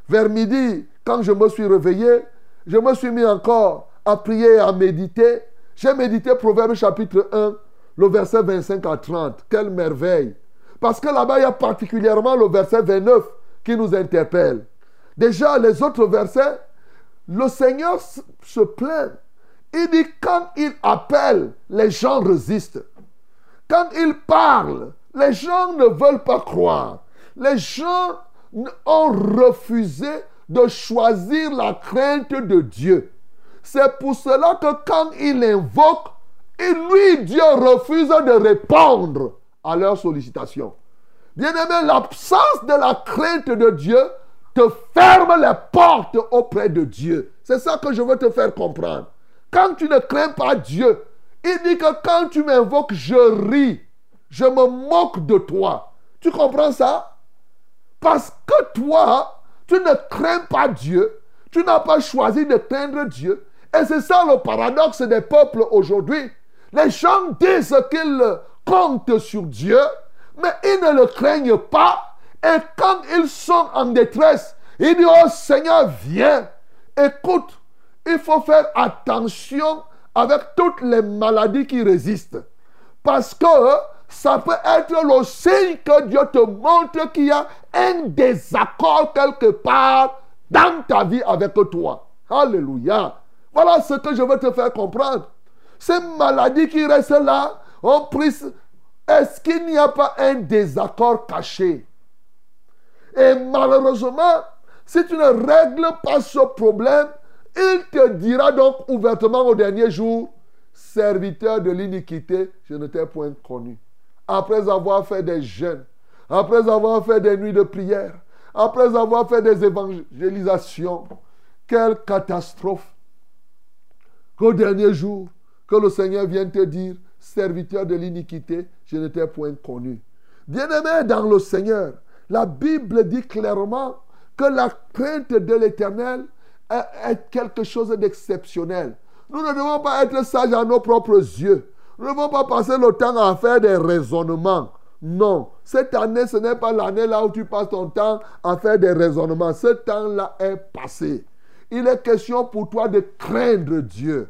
vers midi, quand je me suis réveillé, je me suis mis encore à prier, à méditer. J'ai médité Proverbe chapitre 1, le verset 25 à 30. Quelle merveille. Parce que là-bas, il y a particulièrement le verset 29 qui nous interpelle. Déjà, les autres versets, le Seigneur se plaint. Il dit, quand il appelle, les gens résistent. Quand il parle, les gens ne veulent pas croire. Les gens ont refusé de choisir la crainte de Dieu. C'est pour cela que quand il invoque, et lui, Dieu refuse de répondre à leurs sollicitations. Bien-aimé, l'absence de la crainte de Dieu te ferme les portes auprès de Dieu. C'est ça que je veux te faire comprendre. Quand tu ne crains pas Dieu, il dit que quand tu m'invoques, je ris. Je me moque de toi. Tu comprends ça? Parce que toi, tu ne crains pas Dieu. Tu n'as pas choisi de craindre Dieu. Et c'est ça le paradoxe des peuples aujourd'hui. Les gens disent qu'ils comptent sur Dieu, mais ils ne le craignent pas. Et quand ils sont en détresse, ils disent, oh Seigneur, viens. Écoute, il faut faire attention avec toutes les maladies qui résistent. Parce que ça peut être le signe que Dieu te montre qu'il y a un désaccord quelque part dans ta vie avec toi. Alléluia. Voilà ce que je veux te faire comprendre. Ces maladies qui restent là. Est-ce qu'il n'y a pas un désaccord caché? Et malheureusement, si tu ne règles pas ce problème, Il te dira donc ouvertement au dernier jour, serviteur de l'iniquité, je ne t'ai point connu. Après avoir fait des jeûnes, après avoir fait des nuits de prière, après avoir fait des évangélisations, quelle catastrophe qu'au dernier jour, que le Seigneur vienne te dire, serviteur de l'iniquité, je ne t'ai point connu. Bien-aimé dans le Seigneur, la Bible dit clairement que la crainte de l'Éternel est, quelque chose d'exceptionnel. Nous ne devons pas être sages à nos propres yeux. Nous ne devons pas passer le temps à faire des raisonnements. Non, cette année, ce n'est pas l'année là où tu passes ton temps à faire des raisonnements. Ce temps-là est passé. Il est question pour toi de craindre Dieu,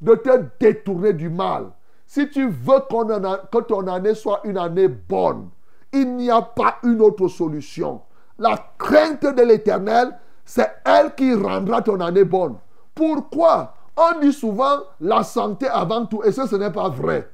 de te détourner du mal. Si tu veux a- que ton année soit une année bonne, il n'y a pas une autre solution. La crainte de l'éternel, c'est elle qui rendra ton année bonne. Pourquoi? On dit souvent la santé avant tout, et ça, ce n'est pas vrai.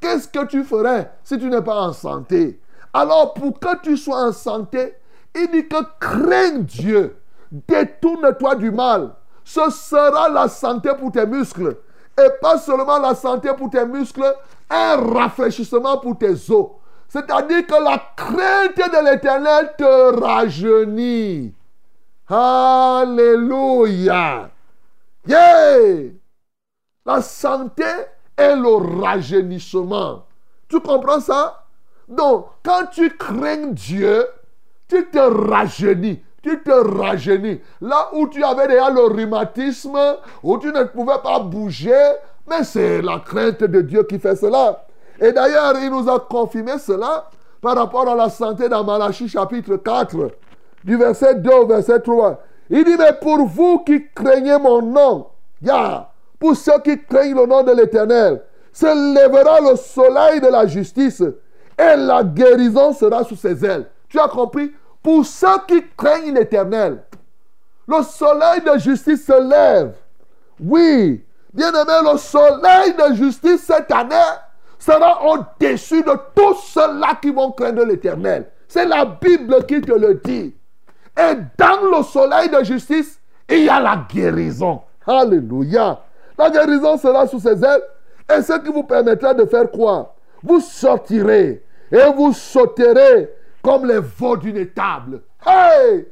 Qu'est-ce que tu ferais si tu n'es pas en santé? Alors, pour que tu sois en santé, il dit que crains Dieu, détourne-toi du mal. Ce sera la santé pour tes muscles. Et pas seulement la santé pour tes muscles, un rafraîchissement pour tes os. C'est-à-dire que la crainte de l'éternel te rajeunit. Alléluia. Yeah! La santé et le rajeunissement. Tu comprends ça? Donc, quand tu crains Dieu, tu te rajeunis. Tu te rajeunis. Là où tu avais déjà le rhumatisme, où tu ne pouvais pas bouger, mais c'est la crainte de Dieu qui fait cela. Et d'ailleurs, il nous a confirmé cela par rapport à la santé dans Malachie chapitre 4, du verset 2 au verset 3. Il dit, mais pour vous qui craignez mon nom, ya, pour ceux qui craignent le nom de l'Éternel, se lèvera le soleil de la justice et la guérison sera sous ses ailes. Tu as compris? Pour ceux qui craignent l'Éternel, le soleil de justice se lève. Oui, bien aimé, le soleil de justice cette année sera au-dessus de tous ceux-là qui vont craindre l'Éternel. C'est la Bible qui te le dit. Et dans le soleil de justice, il y a la guérison. Alléluia. La guérison sera sous ses ailes et ce qui vous permettra de faire quoi? Vous sortirez et vous sauterez comme les veaux d'une étable. Hey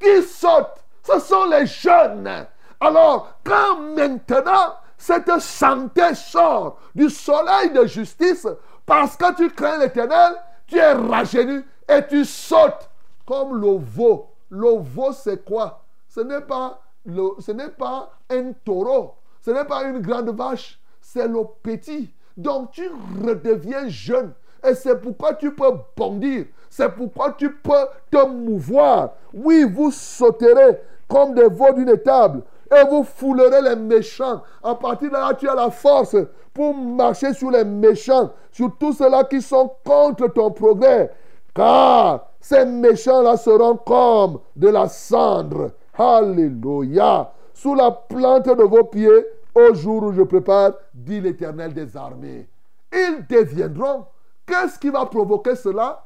Qui saute Ce sont les jeunes. Alors, quand maintenant cette santé sort du soleil de justice, parce que tu crains l'éternel, tu es rajeuni et tu sautes comme le veau. Le veau, c'est quoi? Ce n'est pas, ce n'est pas un taureau, ce n'est pas une grande vache, c'est le petit. Donc tu redeviens jeune. Et c'est pourquoi tu peux bondir. C'est pourquoi tu peux te mouvoir. Oui, vous sauterez comme des veaux d'une étable. Et vous foulerez les méchants. À partir de là, tu as la force pour marcher sur les méchants, sur tous ceux-là qui sont contre ton progrès. Car ces méchants-là seront comme de la cendre. Alléluia. Sous la plante de vos pieds, au jour où je prépare, dit l'Éternel des armées. Ils deviendront. Qu'est-ce qui va provoquer cela?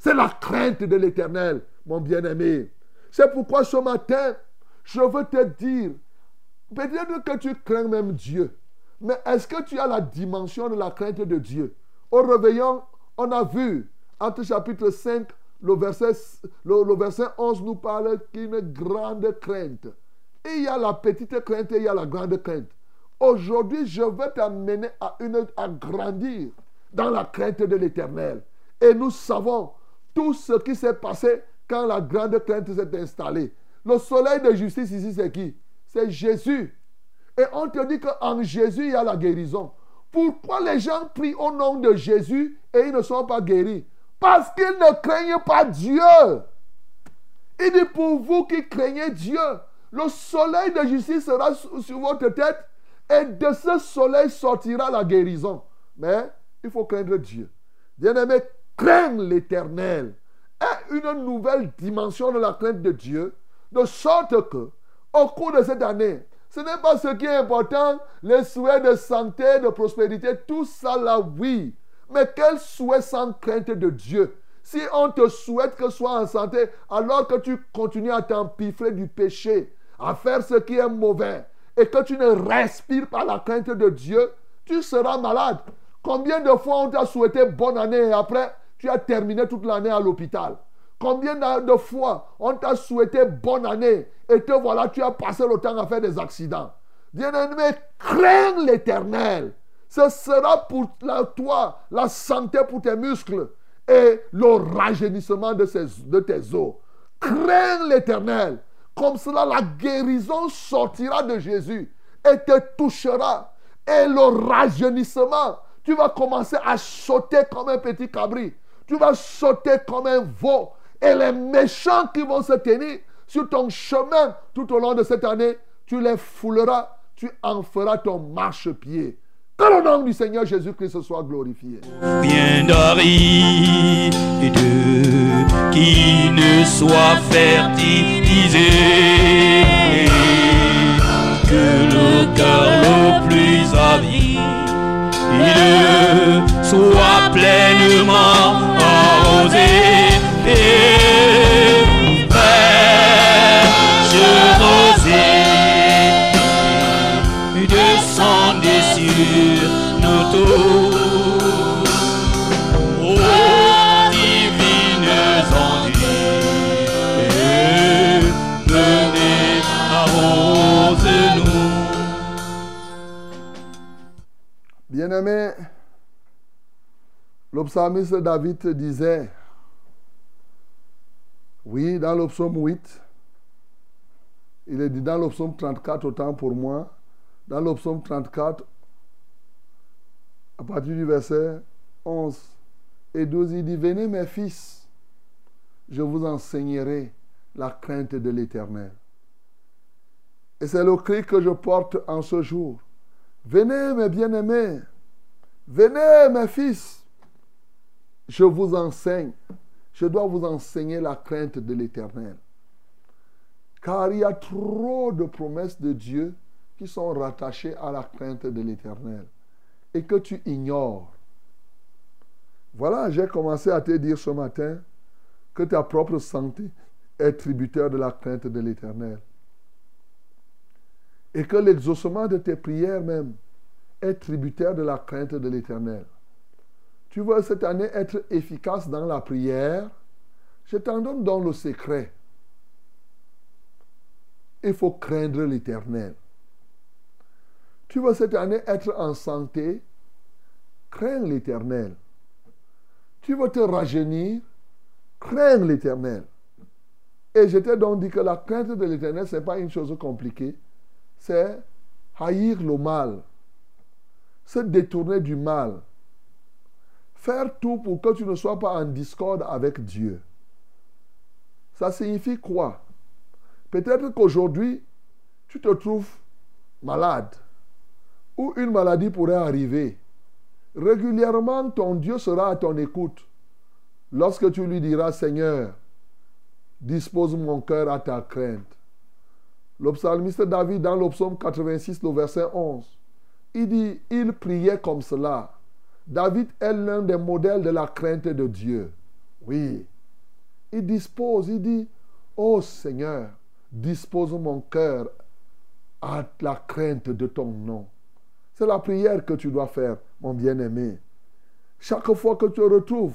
C'est la crainte de l'Éternel, mon bien-aimé. C'est pourquoi ce matin, je veux te dire, peut-être que tu crains même Dieu, mais est-ce que tu as la dimension de la crainte de Dieu? Au réveillon, on a vu, entre chapitre 5, le verset, le, verset 11 nous parle d'une grande crainte. Il y a la petite crainte et il y a la grande crainte. Aujourd'hui, je veux t'amener à, à grandir dans la crainte de l'éternel. Et nous savons tout ce qui s'est passé quand la grande crainte s'est installée. Le soleil de justice ici, c'est qui? C'est Jésus. Et on te dit qu'en Jésus, il y a la guérison. Pourquoi les gens prient au nom de Jésus et ils ne sont pas guéris? Parce qu'ils ne craignent pas Dieu. Il dit pour vous qui craignez Dieu, le soleil de justice sera sur votre tête et de ce soleil sortira la guérison. Mais il faut craindre Dieu. Bien-aimé, crains l'éternel. Et une nouvelle dimension de la crainte de Dieu, de sorte que, au cours de cette année, ce n'est pas ce qui est important, les souhaits de santé, de prospérité, tout ça là, oui. Mais quel souhait sans crainte de Dieu? Si on te souhaite que tu sois en santé, alors que tu continues à t'empiffrer du péché, à faire ce qui est mauvais, et que tu ne respires pas la crainte de Dieu, tu seras malade. Combien de fois on t'a souhaité bonne année et après, tu as terminé toute l'année à l'hôpital Combien de fois on t'a souhaité bonne année et te voilà, tu as passé le temps à faire des accidents Bien-aimé, crains l'éternel. Ce sera pour toi la santé pour tes muscles et le rajeunissement de tes os. Crains l'éternel. Comme cela, la guérison sortira de Jésus et te touchera. Et le rajeunissement, tu vas commencer à sauter comme un petit cabri. Tu vas sauter comme un veau. Et les méchants qui vont se tenir sur ton chemin tout au long de cette année, tu les fouleras, tu en feras ton marchepied. Que le nom du Seigneur Jésus-Christ soit glorifié. Bien de qui ne soit fertilisé. Que le cœur le plus soit pleinement arrosé. Et fraîche rosée descendez sur nos tours. Bien-aimé, le David disait, oui, dans le psaume 8, il est dit dans le psaume 34, autant pour moi, dans le psaume 34, à partir du verset 11 et 12, il dit, venez mes fils, je vous enseignerai la crainte de l'Éternel. Et c'est le cri que je porte en ce jour. Venez mes bien-aimés, venez mes fils, je vous enseigne, je dois vous enseigner la crainte de l'Éternel. Car il y a trop de promesses de Dieu qui sont rattachées à la crainte de l'Éternel et que tu ignores. Voilà, j'ai commencé à te dire ce matin que ta propre santé est tributaire de la crainte de l'Éternel. Et que l'exaucement de tes prières même est tributaire de la crainte de l'Éternel. Tu veux cette année être efficace dans la prière Je t'en donne donc le secret. Il faut craindre l'Éternel. Tu veux cette année être en santé Crains l'Éternel. Tu veux te rajeunir Crains l'Éternel. Et je t'ai donc dit que la crainte de l'Éternel, ce n'est pas une chose compliquée. C'est haïr le mal. Se détourner du mal. Faire tout pour que tu ne sois pas en discorde avec Dieu. Ça signifie quoi? Peut-être qu'aujourd'hui, tu te trouves malade. Ou une maladie pourrait arriver. Régulièrement, ton Dieu sera à ton écoute. Lorsque tu lui diras, Seigneur, dispose mon cœur à ta crainte. Le psalmiste David, dans le psaume 86, le verset 11, il dit, il priait comme cela. David est l'un des modèles de la crainte de Dieu. Oui. Il dispose, il dit, oh Seigneur, dispose mon cœur à la crainte de ton nom. C'est la prière que tu dois faire, mon bien-aimé. Chaque fois que tu te retrouves,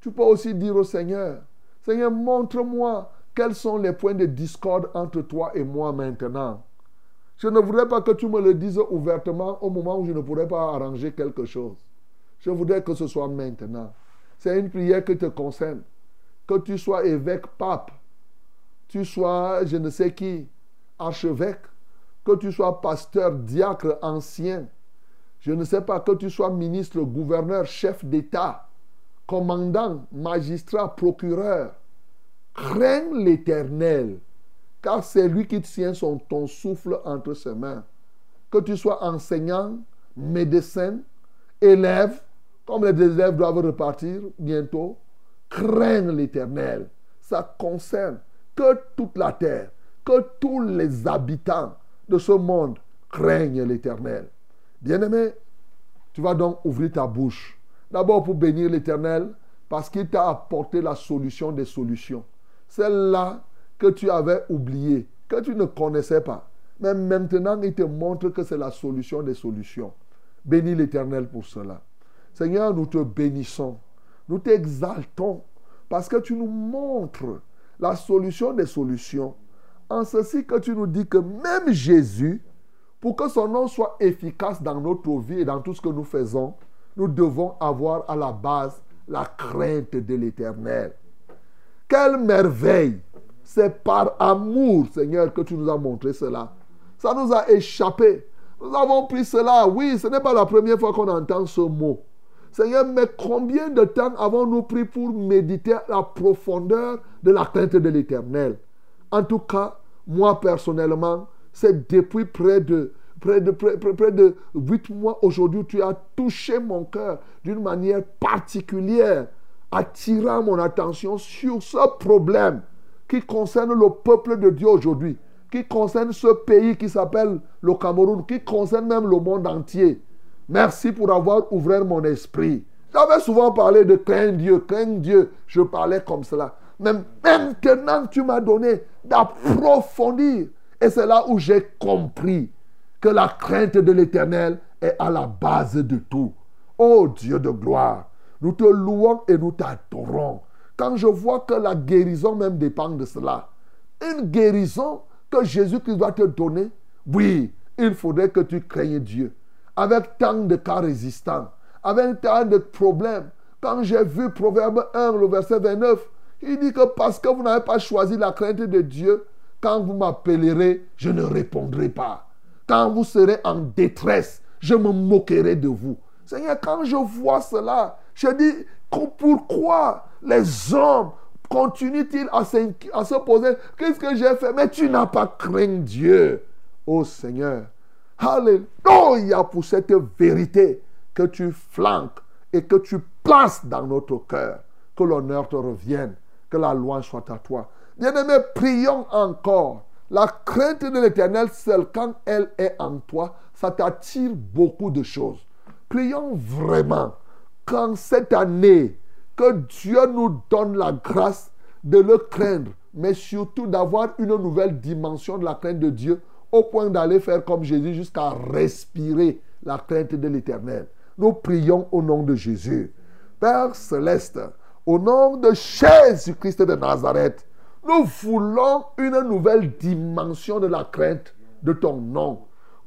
tu peux aussi dire au Seigneur, Seigneur, montre-moi quels sont les points de discorde entre toi et moi maintenant. Je ne voudrais pas que tu me le dises ouvertement au moment où je ne pourrais pas arranger quelque chose. Je voudrais que ce soit maintenant. C'est une prière qui te concerne. Que tu sois évêque, pape, tu sois je ne sais qui, archevêque, que tu sois pasteur, diacre, ancien, je ne sais pas, que tu sois ministre, gouverneur, chef d'État, commandant, magistrat, procureur, crains l'Éternel, car c'est lui qui tient son, ton souffle entre ses mains. Que tu sois enseignant, médecin, élève, comme les élèves doivent repartir bientôt, crains l'Éternel. Ça concerne que toute la terre, que tous les habitants de ce monde craignent l'Éternel. Bien-aimé, tu vas donc ouvrir ta bouche. D'abord pour bénir l'Éternel, parce qu'il t'a apporté la solution des solutions. Celle-là que tu avais oubliée, que tu ne connaissais pas. Mais maintenant, il te montre que c'est la solution des solutions. Bénis l'Éternel pour cela. Seigneur, nous te bénissons. Nous t'exaltons parce que tu nous montres la solution des solutions. En ceci que tu nous dis que même Jésus, pour que son nom soit efficace dans notre vie et dans tout ce que nous faisons, nous devons avoir à la base la crainte de l'Éternel. Quelle merveille C'est par amour, Seigneur, que tu nous as montré cela. Ça nous a échappé. Nous avons pris cela. Oui, ce n'est pas la première fois qu'on entend ce mot. Seigneur, mais combien de temps avons-nous pris pour méditer la profondeur de la crainte de l'Éternel? En tout cas, moi personnellement, c'est depuis près de près de, près, près de 8 mois aujourd'hui, tu as touché mon cœur d'une manière particulière, attirant mon attention sur ce problème qui concerne le peuple de Dieu aujourd'hui, qui concerne ce pays qui s'appelle le Cameroun, qui concerne même le monde entier. Merci pour avoir ouvert mon esprit. J'avais souvent parlé de craindre Dieu, craindre Dieu. Je parlais comme cela. Mais maintenant, tu m'as donné d'approfondir. Et c'est là où j'ai compris que la crainte de l'Éternel est à la base de tout. Ô Dieu de gloire, nous te louons et nous t'adorons. Quand je vois que la guérison même dépend de cela, une guérison que Jésus-Christ doit te donner, oui, il faudrait que tu craignes Dieu. Avec tant de cas résistants, avec tant de problèmes. Quand j'ai vu Proverbe 1, le verset 29, il dit que parce que vous n'avez pas choisi la crainte de Dieu, quand vous m'appellerez, je ne répondrai pas. Quand vous serez en détresse, je me moquerai de vous. Seigneur, quand je vois cela, je dis pourquoi les hommes continuent-ils à, se poser? Qu'est-ce que j'ai fait? Mais tu n'as pas craint Dieu. Oh Seigneur, Alléluia pour cette vérité que tu flanques et que tu places dans notre cœur. Que l'honneur te revienne, que la loi soit à toi. Bien-aimés, prions encore la crainte de l'éternel, seule quand elle est en toi, ça t'attire beaucoup de choses. Prions vraiment qu'en cette année, que Dieu nous donne la grâce de le craindre, mais surtout d'avoir une nouvelle dimension de la crainte de Dieu au point d'aller faire comme Jésus jusqu'à respirer la crainte de l'éternel. Nous prions au nom de Jésus. Père céleste, au nom de Jésus-Christ de Nazareth, nous voulons une nouvelle dimension de la crainte de ton nom.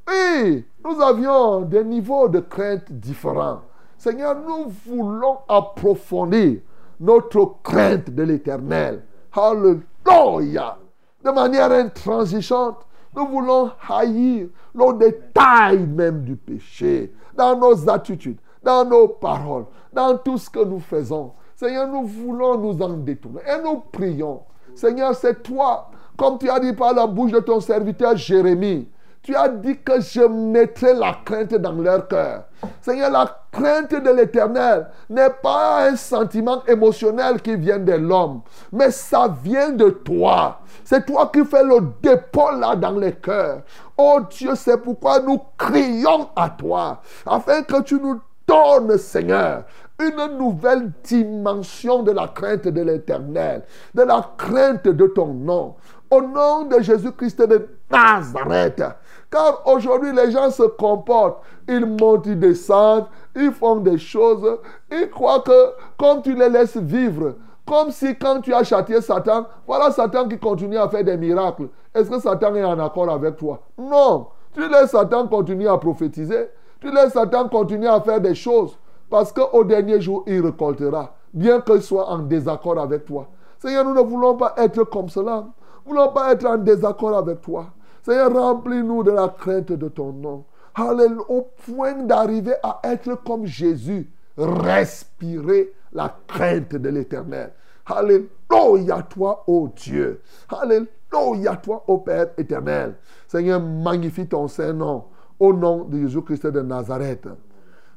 Oui, nous avions des niveaux de crainte différents. Seigneur, nous voulons approfondir notre crainte de l'éternel. Alléluia. De manière intransigeante, nous voulons haïr le détail même du péché, dans nos attitudes, dans nos paroles, dans tout ce que nous faisons. Seigneur, nous voulons nous en détourner et nous prions Seigneur, c'est toi, comme tu as dit par la bouche de ton serviteur Jérémie. Tu as dit que je mettrai la crainte dans leur cœur. Seigneur, la crainte de l'éternel n'est pas un sentiment émotionnel qui vient de l'homme, mais ça vient de toi. C'est toi qui fais le dépôt là dans les cœurs. Oh Dieu, c'est pourquoi nous crions à toi, afin que tu nous donnes, Seigneur, une nouvelle dimension de la crainte de l'éternel, de la crainte de ton nom. Au nom de Jésus-Christ de Nazareth. Car aujourd'hui, les gens se comportent. Ils montent, ils descendent, ils font des choses. Ils croient que comme tu les laisses vivre, comme si quand tu as châtié Satan, voilà Satan qui continue à faire des miracles. Est-ce que Satan est en accord avec toi? Non. Tu laisses Satan continuer à prophétiser. Tu laisses Satan continuer à faire des choses. Parce qu'au dernier jour, il récoltera, bien qu'il soit en désaccord avec toi. Seigneur, nous ne voulons pas être comme cela. Nous ne voulons pas être en désaccord avec toi. Seigneur, remplis-nous de la crainte de ton nom. Alléluia, au point d'arriver à être comme Jésus, respirer la crainte de l'éternel. Alléluia toi, ô Dieu. Alléluia toi, ô Père éternel. Seigneur, magnifie ton Saint-Nom au nom de Jésus-Christ de Nazareth.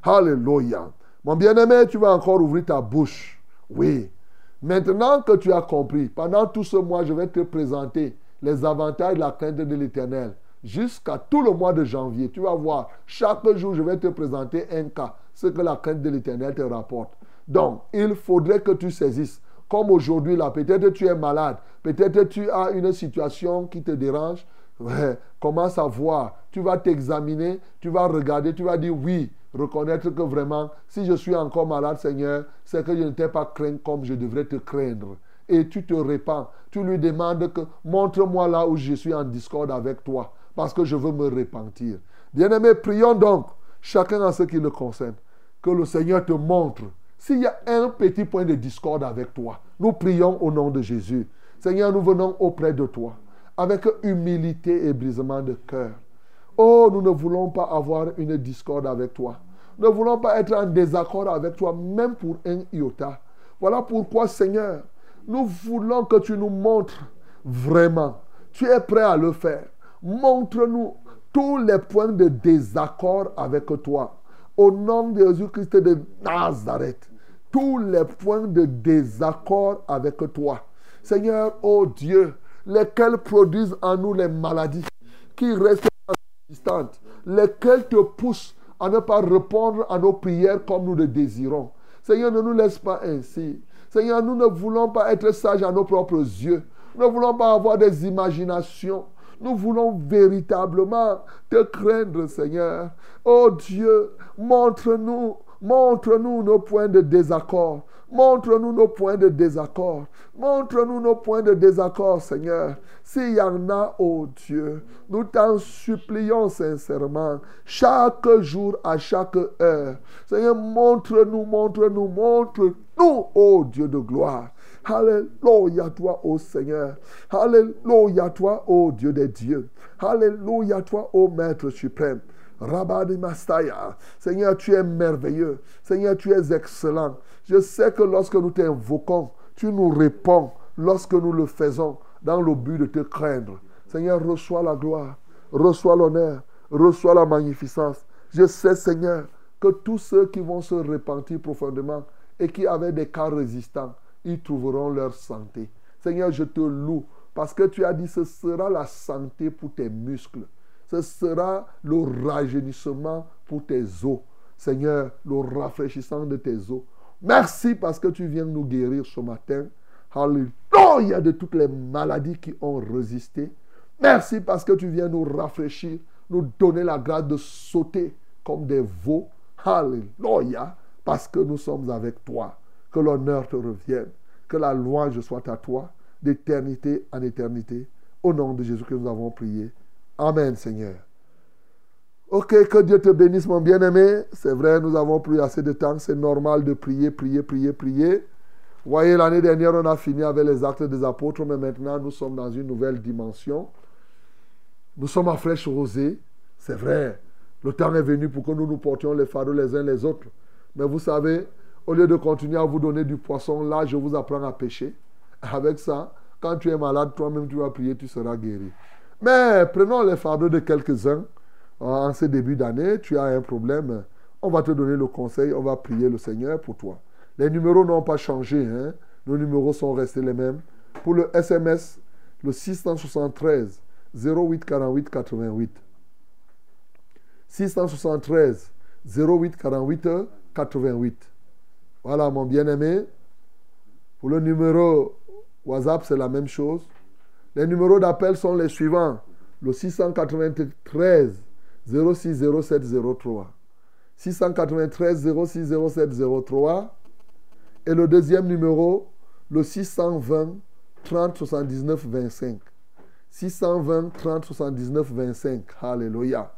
Alléluia. Mon bien-aimé, tu vas encore ouvrir ta bouche. Oui. Maintenant que tu as compris, pendant tout ce mois, je vais te présenter les avantages de la crainte de l'Éternel. Jusqu'à tout le mois de janvier, tu vas voir, chaque jour, je vais te présenter un cas, ce que la crainte de l'Éternel te rapporte. Donc, il faudrait que tu saisisses Comme aujourd'hui, là, peut-être tu es malade, peut-être tu as une situation qui te dérange. Ouais, commence à voir. Tu vas t'examiner, tu vas regarder, tu vas dire oui, reconnaître que vraiment, si je suis encore malade, Seigneur, c'est que je ne t'ai pas craint comme je devrais te craindre. Et tu te répands. Tu lui demandes que montre-moi là où je suis en discorde avec toi, parce que je veux me repentir. Bien-aimés, prions donc, chacun en ce qui le concerne, que le Seigneur te montre s'il y a un petit point de discorde avec toi. Nous prions au nom de Jésus. Seigneur, nous venons auprès de toi avec humilité et brisement de cœur. Oh, nous ne voulons pas avoir une discorde avec toi. Nous ne voulons pas être en désaccord avec toi, même pour un iota. Voilà pourquoi, Seigneur, nous voulons que tu nous montres vraiment. Tu es prêt à le faire. Montre-nous tous les points de désaccord avec toi. Au nom de Jésus-Christ de Nazareth, tous les points de désaccord avec toi. Seigneur, oh Dieu, lesquels produisent en nous les maladies qui restent existantes, lesquels te poussent à ne pas répondre à nos prières comme nous le désirons. Seigneur, ne nous laisse pas ainsi. Seigneur, nous ne voulons pas être sages à nos propres yeux. Nous ne voulons pas avoir des imaginations. Nous voulons véritablement te craindre, Seigneur. Oh Dieu, montre-nous, montre-nous nos points de désaccord. Montre-nous nos points de désaccord. Montre-nous nos points de désaccord, Seigneur. S'il y en a, oh Dieu, nous t'en supplions sincèrement, chaque jour, à chaque heure. Seigneur, montre-nous, montre-nous, montre-nous, oh Dieu de gloire. Alléluia toi, ô Seigneur. Alléluia toi, ô Dieu des dieux. Alléluia toi, ô Maître suprême. Rabbi Mastaya. Seigneur, tu es merveilleux. Seigneur, tu es excellent. Je sais que lorsque nous t'invoquons, tu nous réponds lorsque nous le faisons dans le but de te craindre. Seigneur, reçois la gloire, reçois l'honneur, reçois la magnificence. Je sais, Seigneur, que tous ceux qui vont se repentir profondément et qui avaient des cas résistants, ils trouveront leur santé. Seigneur, je te loue parce que tu as dit ce sera la santé pour tes muscles. Ce sera le rajeunissement pour tes os. Seigneur, le rafraîchissement de tes os. Merci parce que tu viens nous guérir ce matin. Alléluia de toutes les maladies qui ont résisté. Merci parce que tu viens nous rafraîchir, nous donner la grâce de sauter comme des veaux. Alléluia parce que nous sommes avec toi. Que l'honneur te revienne. Que la louange soit à toi d'éternité en éternité. Au nom de Jésus que nous avons prié. Amen, Seigneur. Ok, que Dieu te bénisse, mon bien-aimé. C'est vrai, nous avons pris assez de temps. C'est normal de prier, prier, prier, prier. Vous voyez, l'année dernière, on a fini avec les actes des apôtres, mais maintenant, nous sommes dans une nouvelle dimension. Nous sommes à fraîche rosée. C'est vrai, le temps est venu pour que nous nous portions les fardeaux les uns les autres. Mais vous savez, au lieu de continuer à vous donner du poisson, là, je vous apprends à pêcher. Avec ça, quand tu es malade, toi-même, tu vas prier, tu seras guéri. Mais prenons les fardeaux de quelques-uns en ce début d'année, tu as un problème, on va te donner le conseil, on va prier le Seigneur pour toi. Les numéros n'ont pas changé, hein? nos numéros sont restés les mêmes. Pour le SMS, le 673 08 48 88. 673 08 48 88. Voilà mon bien-aimé. Pour le numéro WhatsApp, c'est la même chose. Les numéros d'appel sont les suivants. Le 693 060703. 693 060703. Et le deuxième numéro, le 620 30 79 25. 620 30 79 25. Alléluia.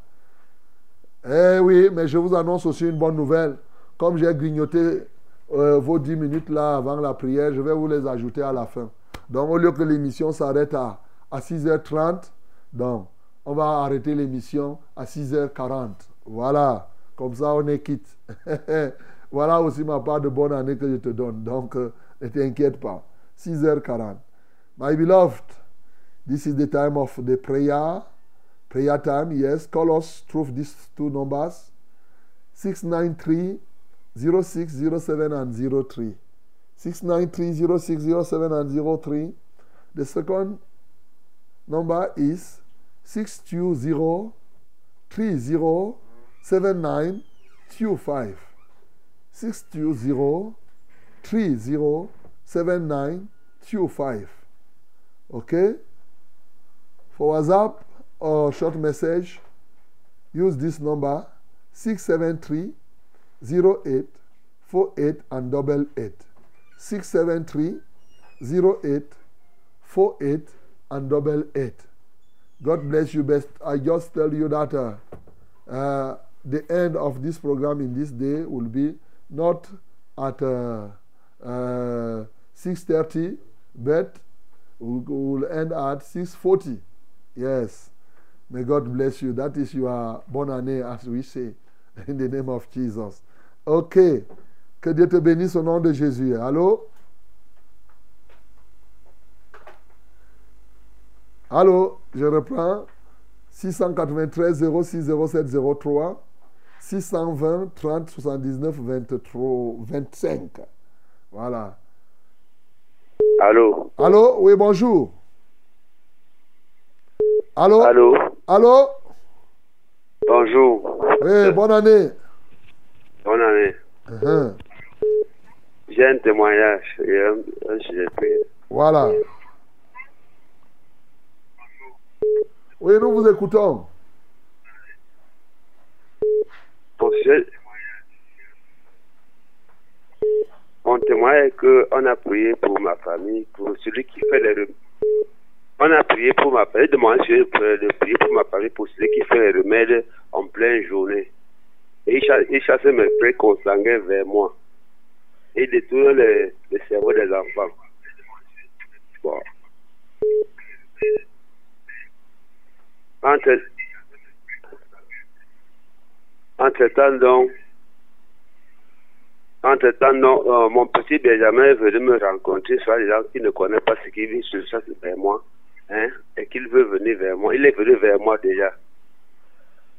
Eh oui, mais je vous annonce aussi une bonne nouvelle. Comme j'ai grignoté euh, vos 10 minutes là avant la prière, je vais vous les ajouter à la fin. Donc au lieu que l'émission s'arrête à, à 6h30, donc on va arrêter l'émission à 6h40. Voilà, comme ça on est quitte. voilà aussi ma part de bonne année que je te donne. Donc, euh, ne t'inquiète pas. 6h40. My beloved, this is the time of the prayer. Prayer time, yes. Call us through these two numbers 693 0607 and 03. 693 0607 and 03. The second number is 620 30 7925. 620 30 7925. Okay? For WhatsApp or short message, use this number 673 08 48 and double 8. 673 08 48 and double 8. God bless you best. I just tell you that uh, uh, the end of this program in this day will be not at uh, uh, 6.30 but will will end at 6.40 yes. May god bless you. That is your bonne année as we say in the name of jesus. Ok que dieu te bénisse au nom de jésus. Allô allô je reprends 693 06 07 03 620 30 79 23 25 voilà Allô? Allô? Oui, bonjour. Allô? Allô? Allô? Bonjour. Oui, bonne année. Bonne année. Uh-huh. J'ai un témoignage et un, un. Voilà. Oui, nous vous écoutons. Témoignage est qu'on a prié pour ma famille, pour celui qui fait les remèdes. On a prié pour ma famille, demandé de prier pour ma famille, pour celui qui fait les remèdes en pleine journée. Et il chasse mes prêts consanguins vers moi. Il détourne le, le cerveau des enfants. Bon. Entre, entre-temps, donc, entre-temps, euh, mon petit Benjamin est venu me rencontrer, soit disant qu'il ne connaît pas ce qui vit sur ça vers moi, hein, et qu'il veut venir vers moi. Il est venu vers moi déjà.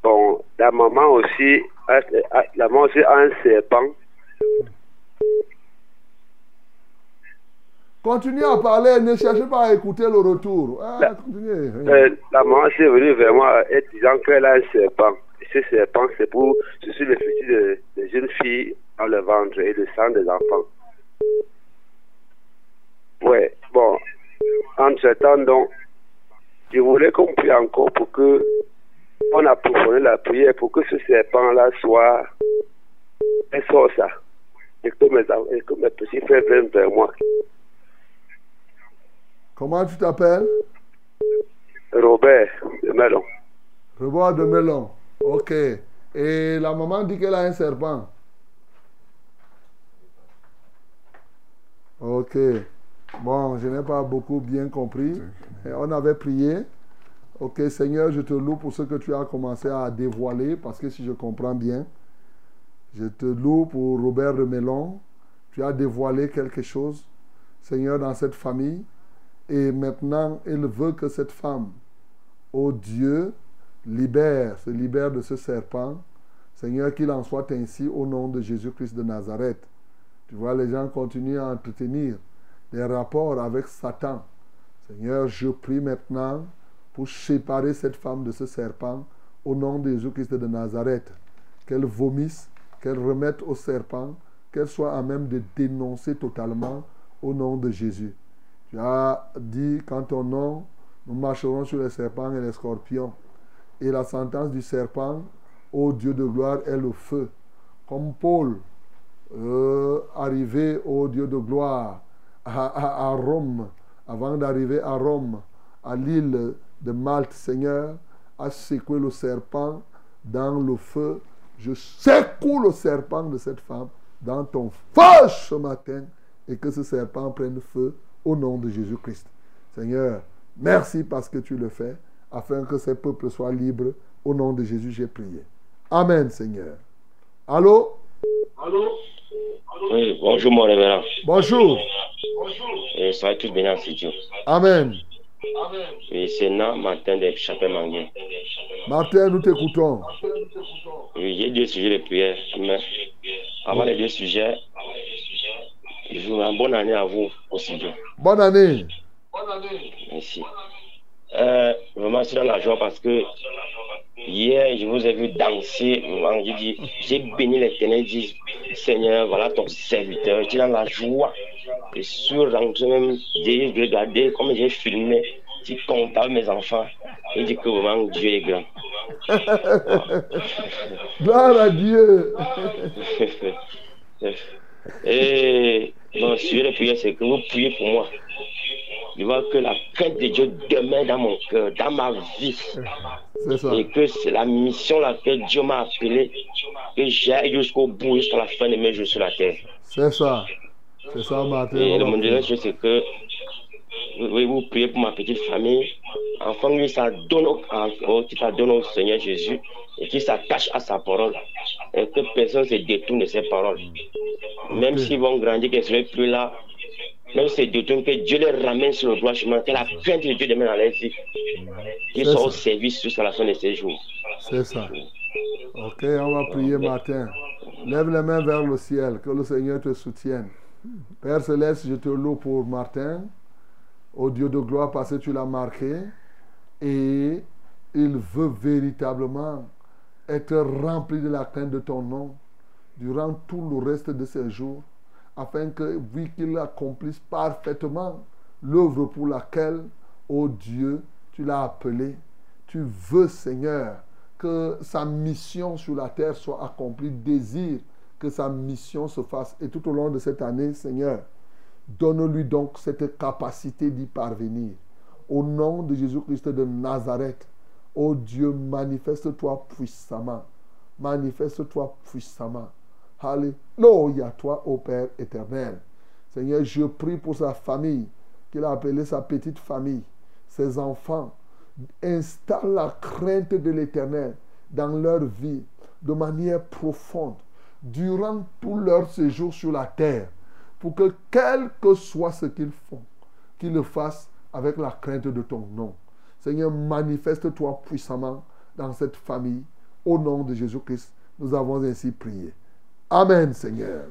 Bon, la maman aussi, a- la maman aussi a un serpent. Continuez à parler, ne cherchez pas à écouter le retour. Ah, continuez. Euh, la maman aussi est venue vers moi et disant qu'elle a un serpent. Et ce serpent, c'est pour, je suis le fils de, de jeune fille dans le ventre et le sang des enfants. Ouais, bon. Entre-temps, donc, je voulais qu'on prie encore pour que on approfondisse la prière pour que ce serpent-là soit un sort ça. Et que mes, et que mes petits frères viennent vers moi. Comment tu t'appelles? Robert de Melon. Rebois de melon. Ok. Et la maman dit qu'elle a un serpent. Ok. Bon, je n'ai pas beaucoup bien compris. Et on avait prié. Ok, Seigneur, je te loue pour ce que tu as commencé à dévoiler, parce que si je comprends bien, je te loue pour Robert de Melon. Tu as dévoilé quelque chose, Seigneur, dans cette famille. Et maintenant, il veut que cette femme, ô Dieu, libère, se libère de ce serpent. Seigneur, qu'il en soit ainsi au nom de Jésus-Christ de Nazareth. Tu vois, les gens continuent à entretenir des rapports avec Satan. Seigneur, je prie maintenant pour séparer cette femme de ce serpent au nom de Jésus-Christ de Nazareth. Qu'elle vomisse, qu'elle remette au serpent, qu'elle soit à même de dénoncer totalement au nom de Jésus. Tu as dit qu'en ton nom, nous marcherons sur les serpents et les scorpions. Et la sentence du serpent, ô Dieu de gloire, est le feu. Comme Paul, euh, arrivé au Dieu de gloire à, Rome, avant d'arriver à Rome, à l'île de Malte, Seigneur, a secoué le serpent dans le feu. Je secoue le serpent de cette femme dans ton feu ce matin et que ce serpent prenne feu au nom de Jésus-Christ. Seigneur, merci parce que tu le fais afin que ces peuples soient libres. Au nom de Jésus, j'ai prié. Amen, Seigneur. Allô? Oui, bonjour mon révérend. Bonjour. Et soyez tous bénis en Dieu. Amen. Oui, c'est Nan Martin de Chapelle Manguin. Martin, nous t'écoutons. Oui, j'ai deux sujets de prière. Mais avant les deux sujets, bonne année à vous aussi Dieu. Bonne année. Merci. Euh, vraiment, je suis dans la joie parce que Hier, je vous ai vu danser. J'ai dit, j'ai béni l'éternel. J'ai dit, Seigneur, voilà ton serviteur. Es dans la joie. Et sur rentré même, j'ai regardé comme j'ai filmé. Je suis content avec mes enfants. Et dit que vraiment Dieu est grand. Gloire à Dieu. Et mon sujet de prière, c'est que vous priez pour moi. Je vois que la crainte de Dieu demeure dans mon cœur, dans ma vie. Ça. Et que c'est la mission à laquelle Dieu m'a appelé, que j'aille jusqu'au bout, jusqu'à la fin de mes jours sur la terre. C'est ça. C'est ça, Martin. Et le monde de c'est que vous- vous priez pour ma petite famille, afin que ça donne au, au- Seigneur Jésus et qu'il s'attache à sa parole. Et que personne se détourne de ses paroles. Même s'ils vont grandir, qu'ils ne seront plus là, même s'ils se détournent, que Dieu les ramène sur le droit chemin, que la crainte de Dieu demeure dans leur vie. Qu'ils soient au service jusqu'à la fin de ces jours. C'est ça. Ok, on va prier Martin. Lève les mains vers le ciel, que le Seigneur te soutienne. Père Céleste, je te loue pour Martin. Au Dieu de gloire, parce que tu l'as marqué. Et il veut véritablement être rempli de la crainte de ton nom durant tout le reste de ses jours, afin que, vu qu'il accomplisse parfaitement l'œuvre pour laquelle, ô Dieu, tu l'as appelé, tu veux, Seigneur, que sa mission sur la terre soit accomplie, désire que sa mission se fasse. Et tout au long de cette année, Seigneur, donne-lui donc cette capacité d'y parvenir. Au nom de Jésus-Christ de Nazareth, ô Dieu, manifeste-toi puissamment. Manifeste-toi puissamment. Alléluia, toi, ô Père éternel. Seigneur, je prie pour sa famille, qu'il a appelée sa petite famille, ses enfants. Installe la crainte de l'éternel dans leur vie de manière profonde durant tout leur séjour sur la terre pour que quel que soit ce qu'ils font, qu'ils le fassent avec la crainte de ton nom. Seigneur, manifeste-toi puissamment dans cette famille. Au nom de Jésus-Christ, nous avons ainsi prié. Amen, Seigneur.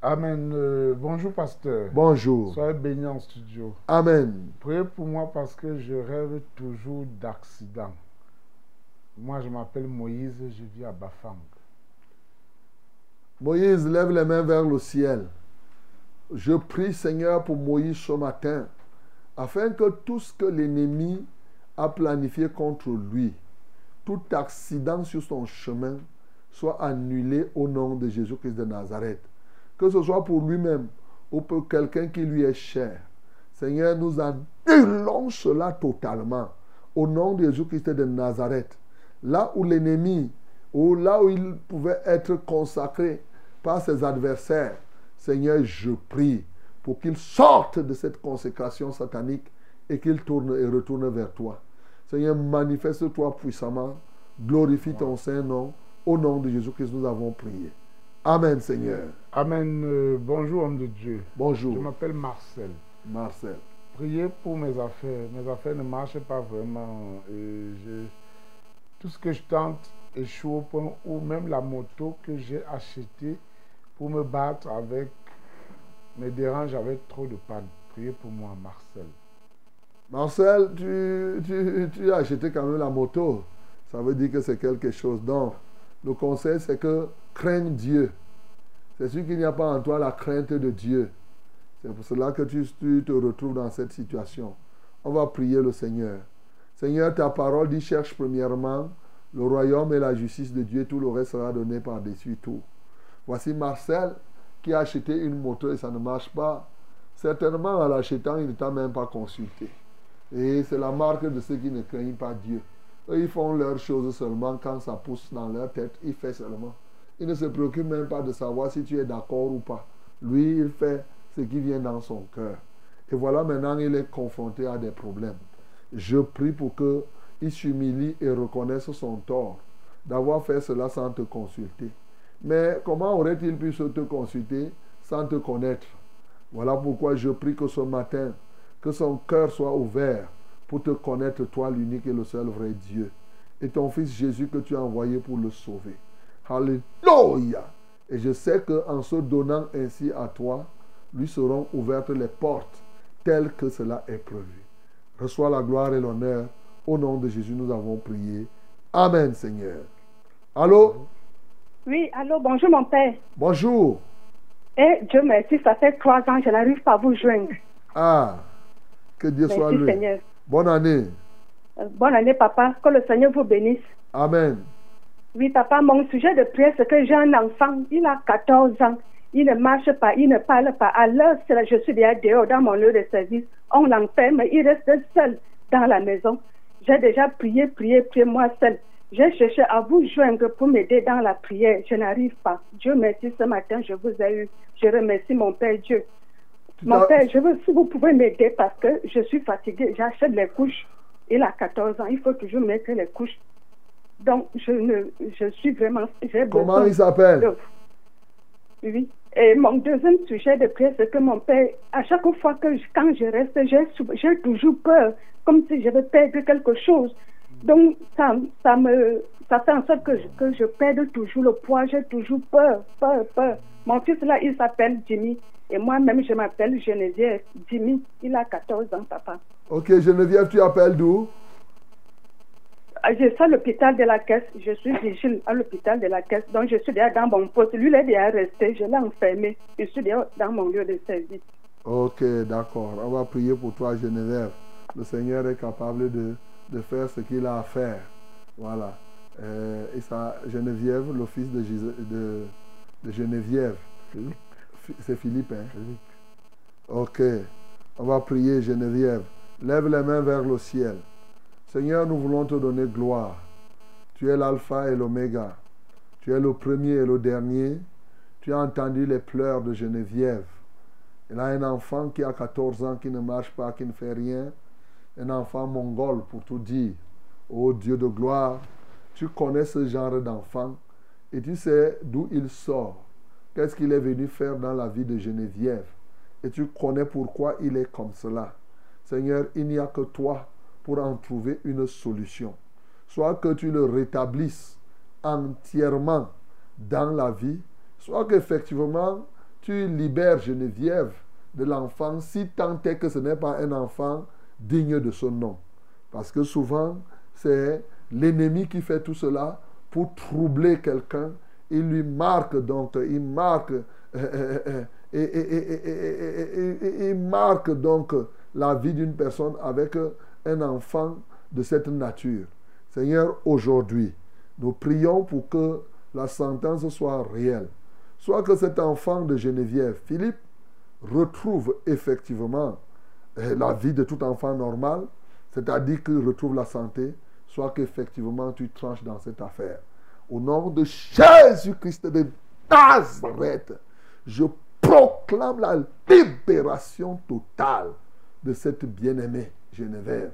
Amen. Euh, bonjour, pasteur. Bonjour. Soyez bénis en studio. Amen. Priez pour moi parce que je rêve toujours d'accident. Moi, je m'appelle Moïse, je vis à Bafang. Moïse, lève les mains vers le ciel. Je prie, Seigneur, pour Moïse ce matin, afin que tout ce que l'ennemi a planifié contre lui, tout accident sur son chemin, soit annulé au nom de Jésus-Christ de Nazareth. Que ce soit pour lui-même ou pour quelqu'un qui lui est cher. Seigneur, nous annulons cela totalement au nom de Jésus-Christ de Nazareth. Là où l'ennemi, ou là où il pouvait être consacré par ses adversaires, Seigneur, je prie pour qu'il sorte de cette consécration satanique et qu'il tourne et retourne vers toi. Seigneur, manifeste-toi puissamment, glorifie ton Saint-Nom. Au nom de Jésus-Christ, nous avons prié. Amen, Seigneur. Amen. Euh, bonjour, homme de Dieu. Bonjour. Je m'appelle Marcel. Marcel. Priez pour mes affaires. Mes affaires ne marchent pas vraiment. Et je- Tout ce que je tente échoue au point où même la moto que j'ai achetée pour me battre avec me dérange avec trop de panne. Priez pour moi, Marcel. Marcel, tu, tu, tu as acheté quand même la moto. Ça veut dire que c'est quelque chose. Donc, le conseil, c'est que crains Dieu. C'est sûr qu'il n'y a pas en toi la crainte de Dieu. C'est pour cela que tu te retrouves dans cette situation. On va prier le Seigneur. Seigneur, ta parole dit cherche premièrement le royaume et la justice de Dieu, tout le reste sera donné par-dessus tout. Voici Marcel qui a acheté une moto et ça ne marche pas. Certainement, en l'achetant, il ne t'a même pas consulté. Et c'est la marque de ceux qui ne craignent pas Dieu. Eux, ils font leurs choses seulement quand ça pousse dans leur tête. Ils font seulement. Ils ne se préoccupent même pas de savoir si tu es d'accord ou pas. Lui, il fait ce qui vient dans son cœur. Et voilà, maintenant, il est confronté à des problèmes. Je prie pour qu'il s'humilie et reconnaisse son tort d'avoir fait cela sans te consulter. Mais comment aurait-il pu se te consulter sans te connaître? Voilà pourquoi je prie que ce matin, que son cœur soit ouvert pour te connaître, toi l'unique et le seul vrai Dieu, et ton Fils Jésus que tu as envoyé pour le sauver. Alléluia. Et je sais qu'en se donnant ainsi à toi, lui seront ouvertes les portes telles que cela est prévu. Reçois la gloire et l'honneur. Au nom de Jésus, nous avons prié. Amen, Seigneur. Allô? Oui, allô, bonjour mon père. Bonjour. Eh, Dieu merci, ça fait trois ans, je n'arrive pas à vous joindre. Ah, que Dieu soit. Seigneur. Bonne année. Euh, Bonne année, papa. Que le Seigneur vous bénisse. Amen. Oui, papa, mon sujet de prière, c'est que j'ai un enfant, il a 14 ans. Il ne marche pas, il ne parle pas. À l'heure, c'est là, je suis déjà dehors dans mon lieu de service. On l'enferme, il reste seul dans la maison. J'ai déjà prié, prié, prié moi seul. J'ai cherché à vous joindre pour m'aider dans la prière. Je n'arrive pas. Dieu merci, ce matin, je vous ai eu. Je remercie mon Père Dieu. Mon Père, je veux, si vous pouvez m'aider parce que je suis fatiguée. J'achète les couches. Il a 14 ans. Il faut toujours mettre les couches. Donc, je, ne, je suis vraiment. Comment il s'appelle? de- Oui. Et mon deuxième sujet de prière, c'est que mon père, à chaque fois que je- quand je reste, j'ai toujours peur, comme si je vais perdre quelque chose. Donc, ça, ça me, ça fait en sorte que je, que je perde toujours le poids, j'ai toujours peur, peur, peur. Mon fils là, il s'appelle Jimmy. Et moi-même, je m'appelle Geneviève. Jimmy, il a 14 ans, papa. Ok, Geneviève, tu appelles d'où? Je suis à l'hôpital de la caisse. Je suis vigile à l'hôpital de la caisse. Donc, je suis déjà dans mon poste. Lui, il est déjà resté. Je l'ai enfermé. Je suis déjà dans mon lieu de service. Ok, d'accord. On va prier pour toi, Geneviève. Le Seigneur est capable de, de faire ce qu'il a à faire. Voilà. Euh, et ça, Geneviève, le fils de, de, de Geneviève. C'est Philippe, hein? Ok. On va prier, Geneviève. Lève les mains vers le ciel. Seigneur, nous voulons te donner gloire. Tu es l'alpha et l'oméga. Tu es le premier et le dernier. Tu as entendu les pleurs de Geneviève. Elle a un enfant qui a 14 ans, qui ne marche pas, qui ne fait rien. Un enfant mongol, pour tout dire. Oh Dieu de gloire, tu connais ce genre d'enfant et tu sais d'où il sort. Qu'est-ce qu'il est venu faire dans la vie de Geneviève? Et tu connais pourquoi il est comme cela. Seigneur, il n'y a que toi pour en trouver une solution. Soit que tu le rétablisses entièrement dans la vie, soit qu'effectivement tu libères Geneviève de l'enfant si tant est que ce n'est pas un enfant digne de son nom. Parce que souvent, c'est l'ennemi qui fait tout cela pour troubler quelqu'un. Il lui marque donc, il marque, et, marque donc la vie d'une personne avec un enfant de cette nature. Seigneur, aujourd'hui, nous prions pour que la sentence soit réelle. Soit que cet enfant de Geneviève, Philippe, retrouve effectivement la vie de tout enfant normal, c'est-à-dire qu'il retrouve la santé, soit qu'effectivement tu tranches dans cette affaire. Au nom de Jésus-Christ de Nazareth, je proclame la libération totale de cette bien-aimée Geneviève.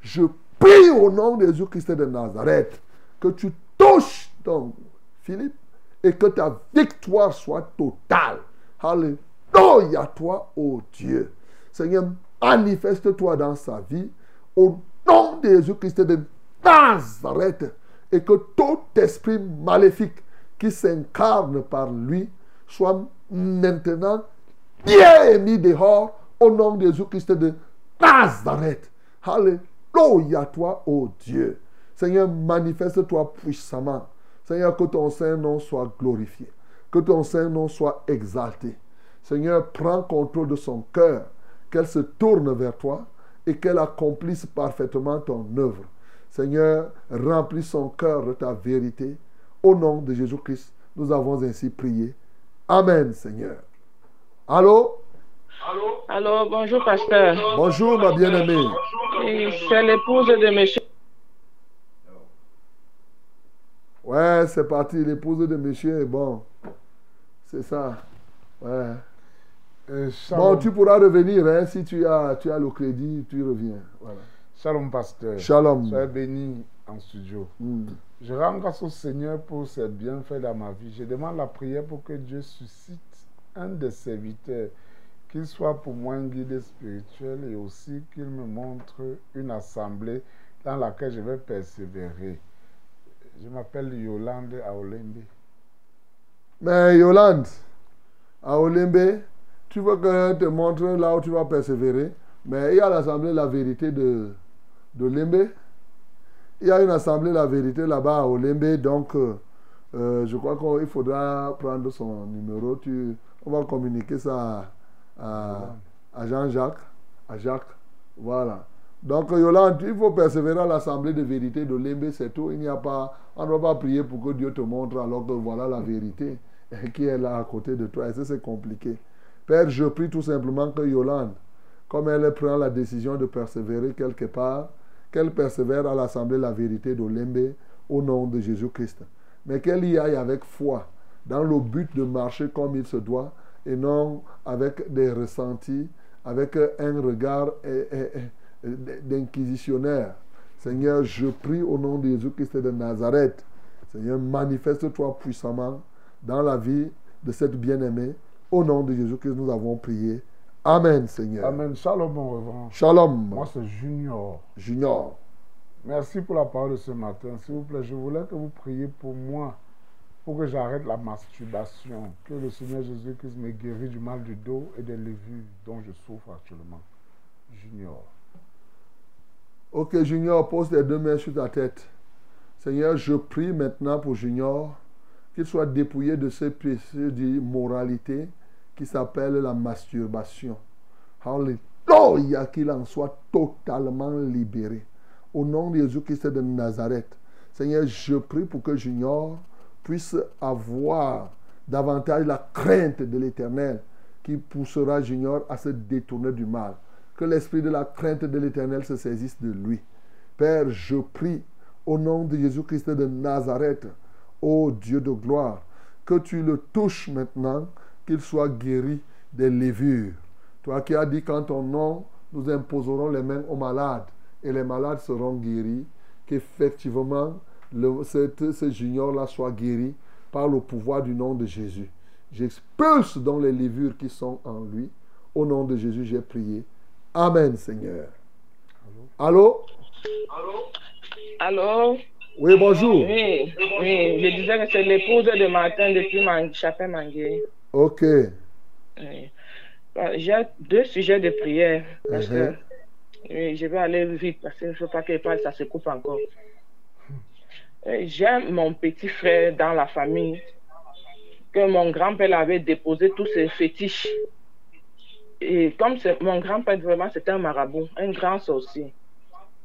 Je prie au nom de Jésus-Christ de Nazareth que tu touches donc Philippe et que ta victoire soit totale. Alléluia toi, ô Dieu. Seigneur, manifeste-toi dans sa vie au nom de Jésus-Christ de Nazareth et que tout esprit maléfique qui s'incarne par lui soit maintenant bien mis dehors au nom de Jésus-Christ de Nazareth. Alléluia toi, ô Dieu. Seigneur, manifeste-toi puissamment. Seigneur, que ton Saint-Nom soit glorifié. Que ton Saint-Nom soit exalté. Seigneur, prends contrôle de son cœur. Qu'elle se tourne vers toi et qu'elle accomplisse parfaitement ton œuvre. Seigneur, remplis son cœur de ta vérité. Au nom de Jésus-Christ, nous avons ainsi prié. Amen, Seigneur. Allô? Allô, bonjour pasteur. Bonjour, ma bien-aimée. Et C'est l'épouse de monsieur. Ouais, c'est parti. L'épouse de monsieur est bon. C'est ça. Ouais. Euh, Bon, tu pourras revenir hein, si tu as, tu as le crédit, tu reviens. Voilà. Shalom, pasteur. Shalom. Soyez béni en studio. Mm. Je rends grâce au Seigneur pour ses bienfaits dans ma vie. Je demande la prière pour que Dieu suscite un des serviteurs, qu'il soit pour moi un guide spirituel et aussi qu'il me montre une assemblée dans laquelle je vais persévérer. Je m'appelle Yolande Aolembe. Mais Yolande, à Olembe, tu veux que te montre là où tu vas persévérer. Mais il y a l'Assemblée la vérité de, de Lembe. il y a une assemblée La Vérité là-bas à Olembe, donc euh, euh, je crois qu'il faudra prendre son numéro. Tu, on va communiquer ça à, Jean-Jacques, à Jacques. Voilà. Donc, Yolande, il faut persévérer à l'assemblée de vérité de Lembe, c'est tout. Il n'y a pas, on ne doit pas prier pour que Dieu te montre alors que voilà la vérité qui est là à côté de toi. Et ça, c'est compliqué. Père, je prie tout simplement que Yolande, comme elle prend la décision de persévérer quelque part, qu'elle persévère à l'assemblée la vérité de Lembe au nom de Jésus-Christ. Mais qu'elle y aille avec foi, dans le but de marcher comme il se doit et non avec des ressentis, avec un regard d'inquisitionnaire. Seigneur, je prie au nom de Jésus-Christ de Nazareth. Seigneur, manifeste-toi puissamment dans la vie de cette bien-aimée. Au nom de Jésus-Christ, nous avons prié. Amen, Seigneur. Amen. Shalom, mon reverend. Shalom. Moi, c'est Junior. Junior. Merci pour la parole de ce matin. S'il vous plaît, je voulais que vous priez pour moi, pour que j'arrête la masturbation. Que le Seigneur Jésus-Christ me guérisse du mal du dos et des levures dont je souffre actuellement. Junior. Ok, Junior, pose tes deux mains sur ta tête. Seigneur, je prie maintenant pour Junior qu'il soit dépouillé de ce péché d'immoralité qui s'appelle la masturbation. Alléluia, qu'il en soit totalement libéré. Au nom de Jésus-Christ de Nazareth. Seigneur, je prie pour que Junior puisse avoir davantage la crainte de l'éternel qui poussera Junior à se détourner du mal. Que l'esprit de la crainte de l'éternel se saisisse de lui. Père, je prie au nom de Jésus-Christ de Nazareth, ô Dieu de gloire, que tu le touches maintenant, qu'il soit guéri des lévures. Toi qui as dit qu'en ton nom, nous imposerons les mains aux malades et les malades seront guéris, qu'effectivement, ce junior-là soit guéri par le pouvoir du nom de Jésus. J'expulse dans les lévures qui sont en lui. Au nom de Jésus, j'ai prié. Amen, Seigneur. Allô? Allô? Oui, bonjour. Oui, oui, je disais que c'est l'épouse de Martin depuis Man- Chapin Mangué. Ok. Oui. Bah, J'ai deux sujets de prière. Parce que oui, je vais aller vite parce je ne veux pas que parle, ça se coupe encore. Euh, J'ai mon petit frère dans la famille que mon grand-père avait déposé tous ses fétiches. Et comme mon grand-père, vraiment, c'était un marabout, un grand sorcier.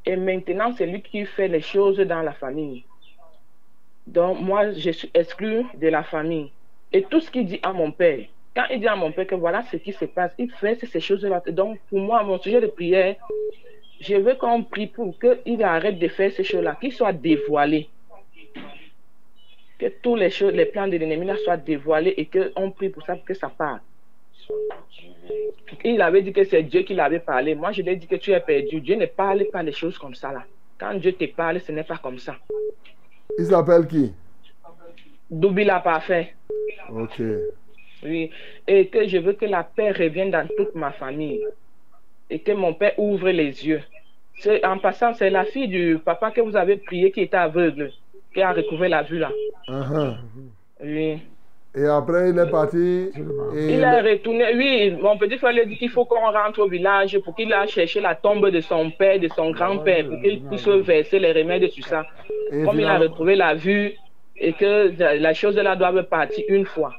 Et maintenant, c'est lui qui fait les choses dans la famille. Donc, moi, je suis exclu de la famille. Et tout ce qu'il dit à mon père, quand il dit à mon père que voilà ce qui se passe, il fait ces choses-là. Donc, pour moi, mon sujet de prière, je veux qu'on prie pour qu'il arrête de faire ces choses-là, qu'il soit dévoilé. Que tous les, choses, les plans de l'ennemi soient dévoilés et qu'on prie pour ça, que ça parte. Il avait dit que c'est Dieu qui l'avait parlé. Moi, je lui ai dit que tu es perdu. Dieu ne parle pas des choses comme ça là. Quand Dieu te parle, ce n'est pas comme ça. Il s'appelle qui? Doubi l'a pas fait. Ok. Oui. Et que je veux que la paix revienne dans toute ma famille. Et que mon père ouvre les yeux. C'est- En passant, c'est la fille du papa que vous avez prié qui était aveugle, qui a recouvert la vue là. Uh-huh. Oui. Et après, il est parti. Et Il est retourné. Oui, mon petit frère lui a dit qu'il faut qu'on rentre au village pour qu'il aille chercher la tombe de son père, de son grand-père, pour qu'il puisse verser les remèdes sur ça. Et Comme il a retrouvé la vue et que la chose là doit partir une fois.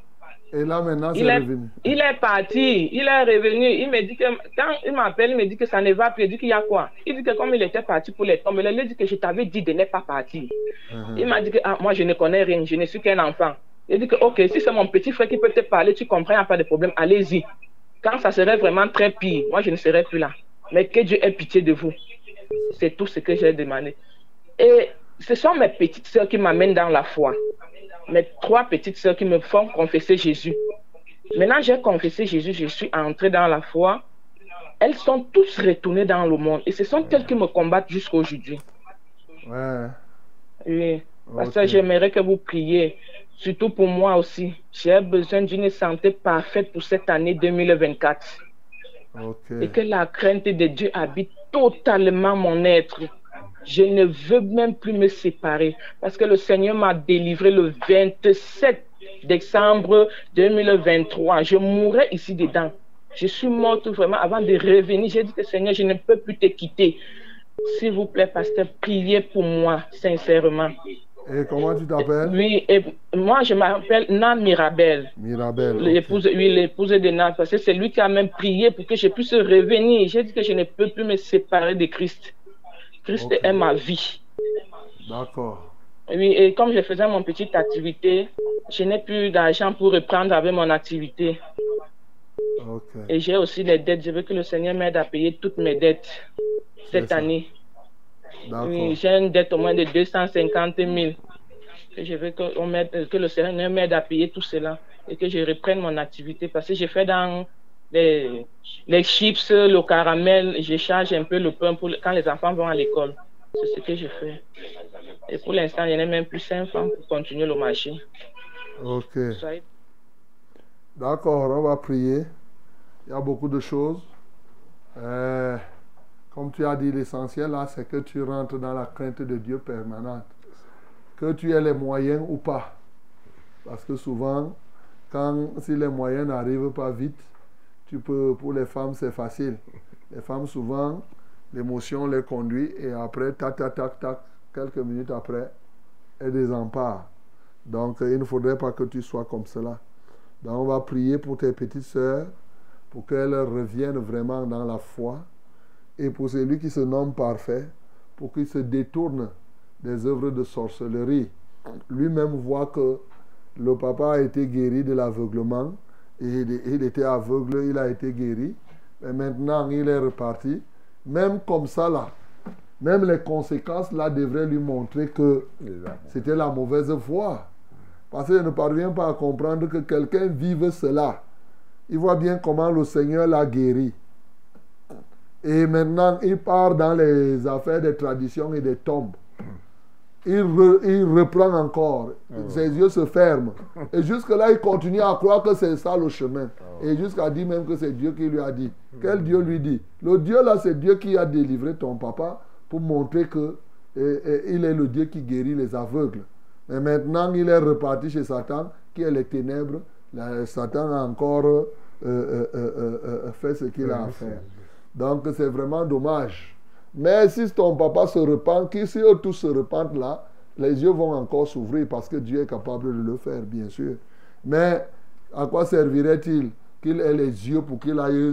Et là, maintenant, c'est Il est, revenu. il est parti, il est revenu. Il me dit que quand il m'appelle, il me dit que ça ne va plus. Il dit qu'il y a quoi? Il dit que comme il était parti pour les tombes, il a dit que je t'avais dit de ne pas partir. Uh-huh. Il m'a dit que ah, moi je ne connais rien, je ne suis qu'un enfant. Il dit que ok, si c'est mon petit frère qui peut te parler, tu comprends, il n'y a pas de problème, allez-y. Quand ça serait vraiment très pire, moi je ne serai plus là. Mais que Dieu ait pitié de vous. C'est tout ce que j'ai demandé. Et ce sont mes petites sœurs qui m'amènent dans la foi. Mes trois petites sœurs qui me font confesser Jésus. Maintenant, j'ai confessé Jésus, je suis entrée dans la foi. Elles sont tous retournées dans le monde. Et ce sont elles qui me combattent jusqu'à aujourd'hui. Ouais. Oui. Parce que j'aimerais que vous priez, surtout pour moi aussi. J'ai besoin d'une santé parfaite pour cette année 2024. Ok. Et que la crainte de Dieu habite totalement mon être. Je ne veux même plus me séparer. Parce que le Seigneur m'a délivré le 27 décembre 2023. Je mourrais ici dedans. Je suis morte vraiment avant de revenir. J'ai dit que Seigneur, je ne peux plus te quitter. s'il vous plaît, pasteur, priez pour moi, sincèrement. Et comment tu t'appelles? Oui, et moi, je m'appelle Nan Mirabel. Mirabel. L'épouse, oui, l'épouse de Nan, parce que c'est lui qui a même prié pour que je puisse revenir. J'ai dit que je ne peux plus me séparer de Christ. Christ est ma vie. D'accord. Oui, et comme je faisais mon petite activité, je n'ai plus d'argent pour reprendre avec mon activité. Ok. Et j'ai aussi des dettes. Je veux que le Seigneur m'aide à payer toutes mes dettes cette année. Oui, j'ai une dette au moins de 250 000. Et je veux que, on que le Seigneur m'aide à payer tout cela et que je reprenne mon activité parce que j'ai fait dans les, les chips, le caramel, je charge un peu le pain pour quand les enfants vont à l'école. C'est ce que je fais. Et pour l'instant, il n'y en a même plus 5 francs pour continuer le marché. Ok. D'accord, on va prier. Il y a beaucoup de choses. Euh, comme tu as dit, l'essentiel là, c'est que tu rentres dans la crainte de Dieu permanente. Que tu aies les moyens ou pas. Parce que souvent, quand, si les moyens n'arrivent pas vite, tu peux, pour les femmes, c'est facile. Les femmes, souvent, l'émotion les conduit et après, tac, tac, tac, tac, quelques minutes après, elles désemparent. Donc, il ne faudrait pas que tu sois comme cela. Donc, on va prier pour tes petites sœurs, pour qu'elles reviennent vraiment dans la foi. Et pour celui qui se nomme parfait, pour qu'il se détourne des œuvres de sorcellerie. Lui-même voit que le papa a été guéri de l'aveuglement. Il était aveugle, il a été guéri. Mais maintenant, il est reparti. Même comme ça, là, même les conséquences, là, devraient lui montrer que c'était la mauvaise voie. Parce qu'il ne parvient pas à comprendre que quelqu'un vive cela. Il voit bien comment le Seigneur l'a guéri. Et maintenant, il part dans les affaires des traditions et des tombes. Il, re- il reprend encore. Ses yeux se ferment. Et jusque-là, il continue à croire que c'est ça le chemin. Et jusqu'à dire même que c'est Dieu qui lui a dit. Quel Dieu lui dit? Le Dieu là, c'est Dieu qui a délivré ton papa pour montrer que il est le Dieu qui guérit les aveugles. Mais maintenant, il est reparti chez Satan, qui est les ténèbres. Là, Satan a encore euh, euh, euh, fait ce qu'il a à faire. Donc, c'est vraiment dommage. Mais si ton papa se repent, que si eux tous se repentent là, les yeux vont encore s'ouvrir parce que Dieu est capable de le faire, bien sûr. Mais à quoi servirait-il qu'il ait les yeux pour qu'il aille.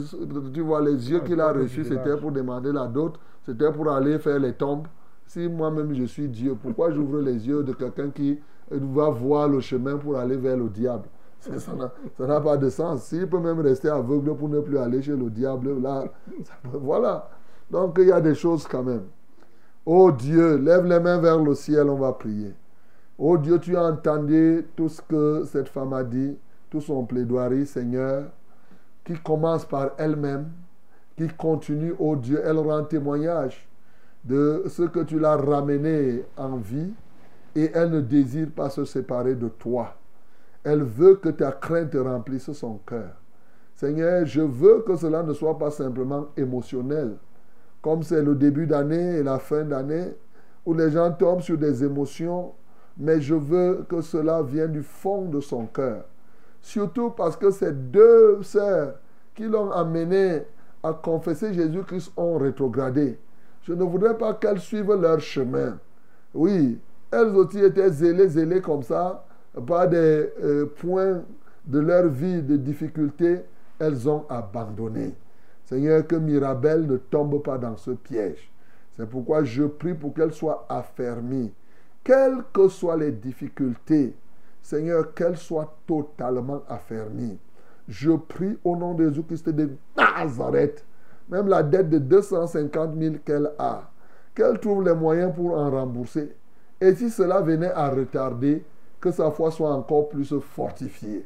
Tu vois, les yeux qu'il a reçus, c'était pour demander la dot, c'était pour aller faire les tombes. Si moi-même je suis Dieu, pourquoi j'ouvre les yeux de quelqu'un qui va voir le chemin pour aller vers le diable? Ça ça n'a ça n'a pas de sens. S'il peut même rester aveugle pour ne plus aller chez le diable, là, ça peut- voilà. Donc il y a des choses quand même. Oh Dieu, lève les mains vers le ciel, on va prier. Oh Dieu, tu as entendu tout ce que cette femme a dit, tout son plaidoirie, Seigneur, qui commence par elle-même, qui continue, oh Dieu, elle rend témoignage de ce que tu l'as ramené en vie et elle ne désire pas se séparer de toi. Elle veut que ta crainte remplisse son cœur. Seigneur, je veux que cela ne soit pas simplement émotionnel, comme c'est le début d'année et la fin d'année, où les gens tombent sur des émotions, mais je veux que cela vienne du fond de son cœur. Surtout parce que ces deux sœurs qui l'ont amené à confesser Jésus-Christ ont rétrogradé. Je ne voudrais pas qu'elles suivent leur chemin. Oui, elles aussi étaient zélées, zélées comme ça, par des euh, points de leur vie de difficulté, elles ont abandonné. Seigneur, que Mirabel ne tombe pas dans ce piège. C'est pourquoi je prie pour qu'elle soit affermie. Quelles que soient les difficultés, Seigneur, qu'elle soit totalement affermie. Je prie au nom de Jésus-Christ de Nazareth, même la dette de 250 000 qu'elle a, qu'elle trouve les moyens pour en rembourser. Et si cela venait à retarder, que sa foi soit encore plus fortifiée.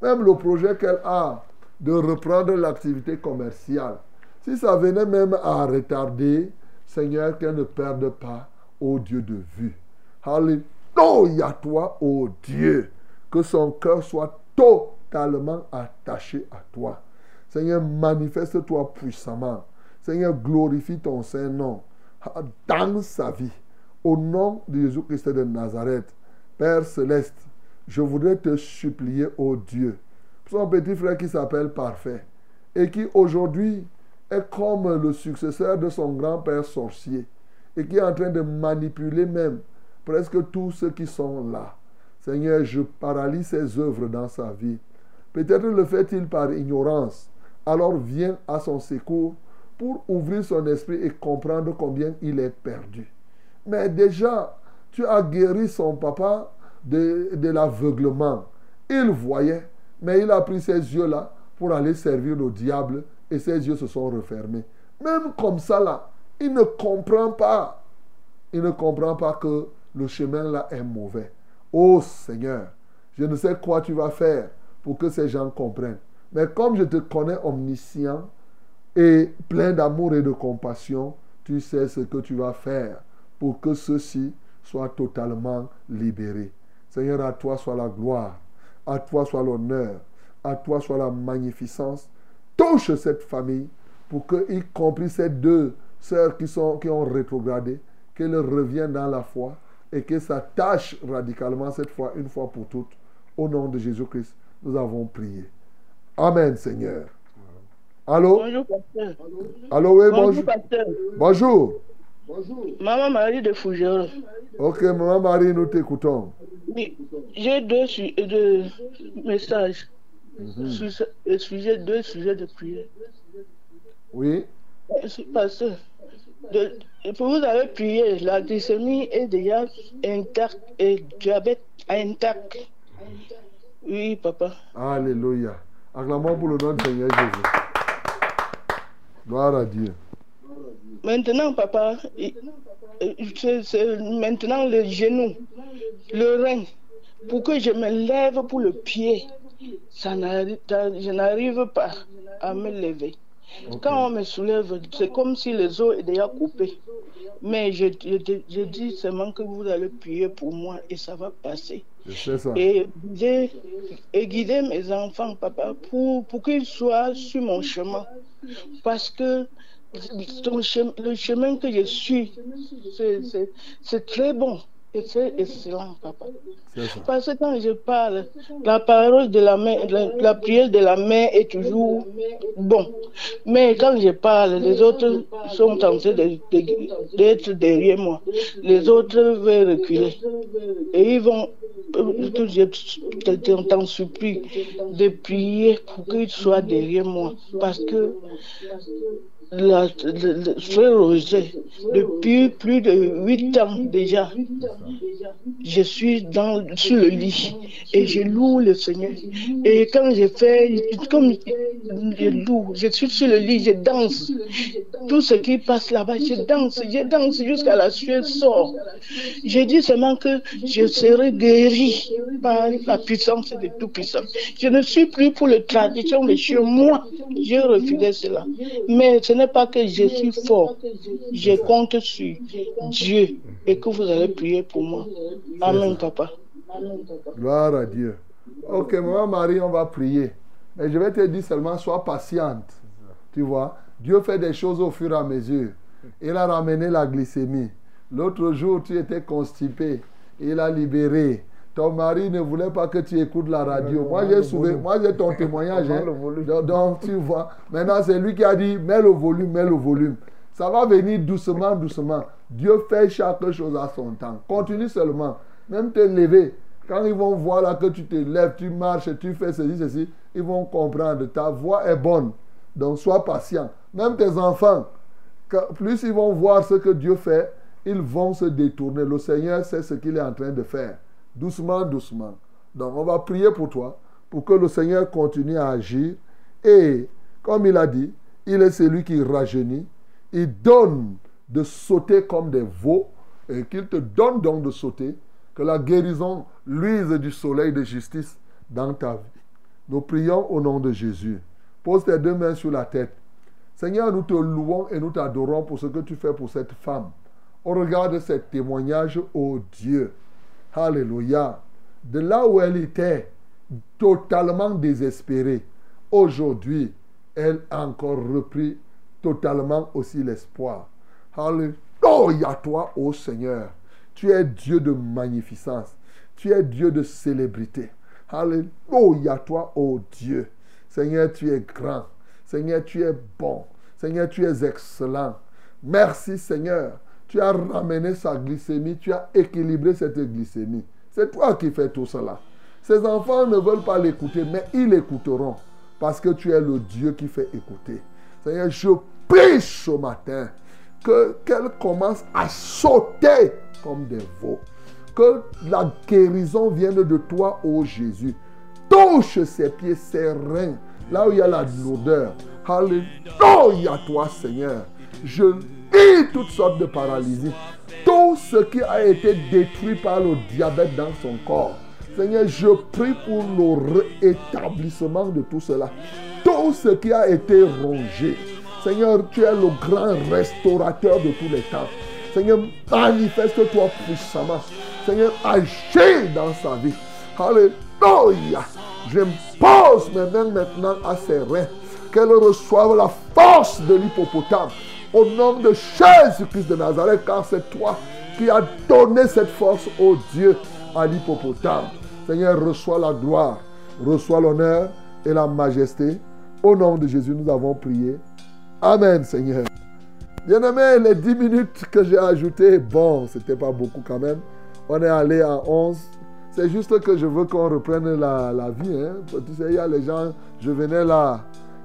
Même le projet qu'elle a de reprendre l'activité commerciale, si ça venait même à retarder, Seigneur, qu'elle ne perde pas, ô Dieu de vue. Alléluia, toi, ô Dieu, que son cœur soit totalement attaché à toi. Seigneur, manifeste-toi puissamment. Seigneur, glorifie ton Saint-Nom dans sa vie. Au nom de Jésus-Christ de Nazareth, Père céleste, je voudrais te supplier, ô Dieu, pour son petit frère qui s'appelle Parfait et qui aujourd'hui est comme le successeur de son grand-père sorcier et qui est en train de manipuler même presque tous ceux qui sont là. Seigneur, je paralyse ses œuvres dans sa vie. Peut-être le fait-il par ignorance. Alors viens à son secours pour ouvrir son esprit et comprendre combien il est perdu. Mais déjà, tu as guéri son papa de, de l'aveuglement. Il voyait, mais il a pris ses yeux-là pour aller servir le diable et ses yeux se sont refermés. Même comme ça, là, il ne comprend pas. Il ne comprend pas que le chemin là est mauvais. Oh Seigneur, je ne sais quoi tu vas faire pour que ces gens comprennent. Mais comme je te connais omniscient et plein d'amour et de compassion, tu sais ce que tu vas faire pour que ceux-ci soient totalement libérés. Seigneur, à toi soit la gloire, à toi soit l'honneur, à toi soit la magnificence. Touche cette famille pour que, y compris ces deux sœurs qui, sont, qui ont rétrogradé, qu'elles reviennent dans la foi et que ça tâche radicalement cette fois, une fois pour toutes. Au nom de Jésus-Christ, nous avons prié. Amen, Seigneur. Allô? Bonjour, pasteur. Allô, oui, Bonjour, bonjour. pasteur. Bonjour. Maman Marie de Fougères. Ok, Maman Marie, nous t'écoutons. Oui, J'ai deux, su- deux messages. Mhm. Sur ce- sujet, deux sujets de prière. Oui. Pasteur. De- pour vous avez prié, la glycémie est déjà intacte et diabète intact. Oui, papa. Alléluia. Acclamons pour le nom du Seigneur Jésus. Gloire à Dieu. Maintenant, papa, c'est maintenant le genou, le rein, pour que je me lève pour le pied. Ça je n'arrive pas à me lever. Quand on me soulève, c'est comme si les os étaient déjà coupés. Mais je, je, je dis seulement que vous allez prier pour moi et ça va passer. Je sais ça. Et guider, et guider mes enfants, papa, pour, pour qu'ils soient sur mon chemin. Parce que le chemin que je suis, c'est- très bon et c'est excellent, papa. Parce que quand je parle, la parole de la main, la, la prière de la main est toujours bon. Mais quand je parle, les autres sont tentés de- de- d'être derrière moi. Les autres veulent reculer. Et ils vont, je t'en- t'en supplie, de prier pour qu'ils soient derrière moi. Parce que la, le, frère Roger, depuis plus de huit ans déjà, je suis dans, sur le lit et je loue le Seigneur. Et quand je fais, comme je loue, je suis sur le lit, je danse. Tout ce qui passe là-bas, je danse, je danse jusqu'à la sueur sort. Je dis seulement que je serai guéri par la puissance de Tout-Puissant. Je ne suis plus pour les traditions de chez moi. J'ai refusé cela. Mais ce n'est pas que je suis fort. Je compte sur Dieu et que vous allez prier pour moi. Amen, papa. Gloire à Dieu. Ok, Maman Marie, on va prier. Mais je vais te dire seulement, sois patiente. Tu vois, Dieu fait des choses au fur et à mesure. Il a ramené la glycémie. L'autre jour, tu étais constipé. Il a libéré. Ton mari ne voulait pas que tu écoutes la radio. Moi, j'ai moi, j'ai ton témoignage. hein. Donc, donc, tu vois, maintenant, c'est lui qui a dit, mets le volume, mets le volume. Ça va venir doucement, doucement. Dieu fait chaque chose à son temps. Continue seulement. Même te lever. Quand ils vont voir là que tu te lèves, tu marches, tu fais ceci, ceci, ils vont comprendre. Ta voix est bonne. Donc sois patient. Même tes enfants, plus ils vont voir ce que Dieu fait, ils vont se détourner. Le Seigneur sait ce qu'il est en train de faire. Doucement, doucement. Donc on va prier pour toi, pour que le Seigneur continue à agir. Et comme il a dit, il est celui qui rajeunit. Il donne de sauter comme des veaux et qu'il te donne donc de sauter. Que la guérison luise du soleil de justice dans ta vie. Nous prions au nom de Jésus. Pose tes deux mains sur la tête. Seigneur, nous te louons et nous t'adorons pour ce que tu fais pour cette femme. Au regard de ces témoignages, ô Dieu, Alléluia, de là où elle était totalement désespérée, aujourd'hui, elle a encore repris totalement aussi l'espoir. Alléluia, toi, ô Seigneur. Tu es Dieu de magnificence. Tu es Dieu de célébrité. Alléluia, toi, ô Dieu. Seigneur, tu es grand. Seigneur, tu es bon. Seigneur, tu es excellent. Merci Seigneur. Tu as ramené sa glycémie, tu as équilibré cette glycémie. C'est toi qui fais tout cela. Ces enfants ne veulent pas l'écouter, mais ils l'écouteront parce que tu es le Dieu qui fait écouter. Seigneur, je prie ce matin que qu'elle commence à sauter comme des veaux. Que la guérison vienne de toi, ô Jésus. Touche ses pieds, ses reins, là où il y a la lourdeur. Alléluia, toi, Seigneur. Je toutes sortes de paralysie. Tout ce qui a été détruit par le diabète dans son corps. Seigneur, je prie pour le rétablissement de tout cela. Tout ce qui a été rongé. Seigneur, tu es le grand restaurateur de tous les temps. Seigneur, manifeste-toi puissamment. Seigneur, agis dans sa vie. Alléluia. J'impose mes mains maintenant à ses reins. Qu'elle reçoive la force de l'hippopotame. Au nom de Jésus-Christ de Nazareth, car c'est toi qui as donné cette force au Dieu à l'hippopotame. Seigneur, reçois la gloire, reçois l'honneur et la majesté. Au nom de Jésus, nous avons prié. Amen, Seigneur. Bien-aimé, les 10 minutes que j'ai ajoutées, bon, c'était pas beaucoup quand même. On est allé à 11. C'est juste que je veux qu'on reprenne la, vie. Hein. Tu sais, il y a les gens, je venais là,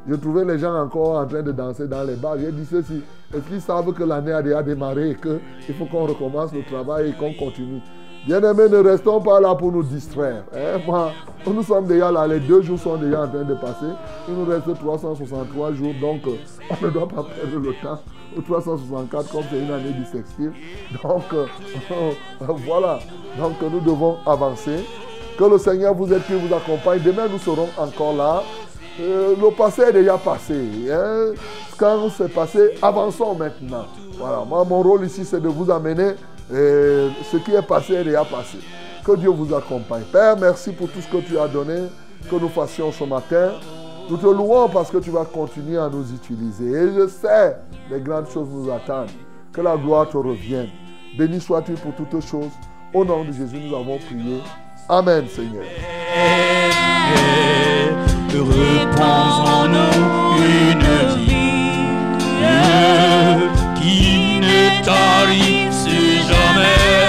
je trouvais les gens encore en train de danser dans les bars. J'ai dit ceci, est-ce qu'ils savent que l'année a déjà démarré et qu'il faut qu'on recommence le travail et qu'on continue Bien-aimés, ne restons pas là pour nous distraire. Hein. Moi, nous sommes déjà là, les deux jours sont déjà en train de passer. Il nous reste 363 jours, donc euh, on ne doit pas perdre le temps. Ou 364 comme c'est une année bissextile. Donc euh, voilà, donc nous devons avancer. Que le Seigneur vous aide, qu'il vous accompagne. Demain, nous serons encore là. Euh, le passé est déjà passé. Hein. Quand c'est passé, avançons maintenant. Voilà, moi, mon rôle ici, c'est de vous amener et ce qui est passé est déjà passé. Que Dieu vous accompagne. Père, merci pour tout ce que tu as donné, que nous fassions ce matin. Nous te louons parce que tu vas continuer à nous utiliser. Et je sais, les grandes choses nous attendent. Que la gloire te revienne. Béni sois-tu pour toutes choses. Au nom de Jésus, nous avons prié. Amen, Seigneur repense en nous une vie qui ne tarisse jamais.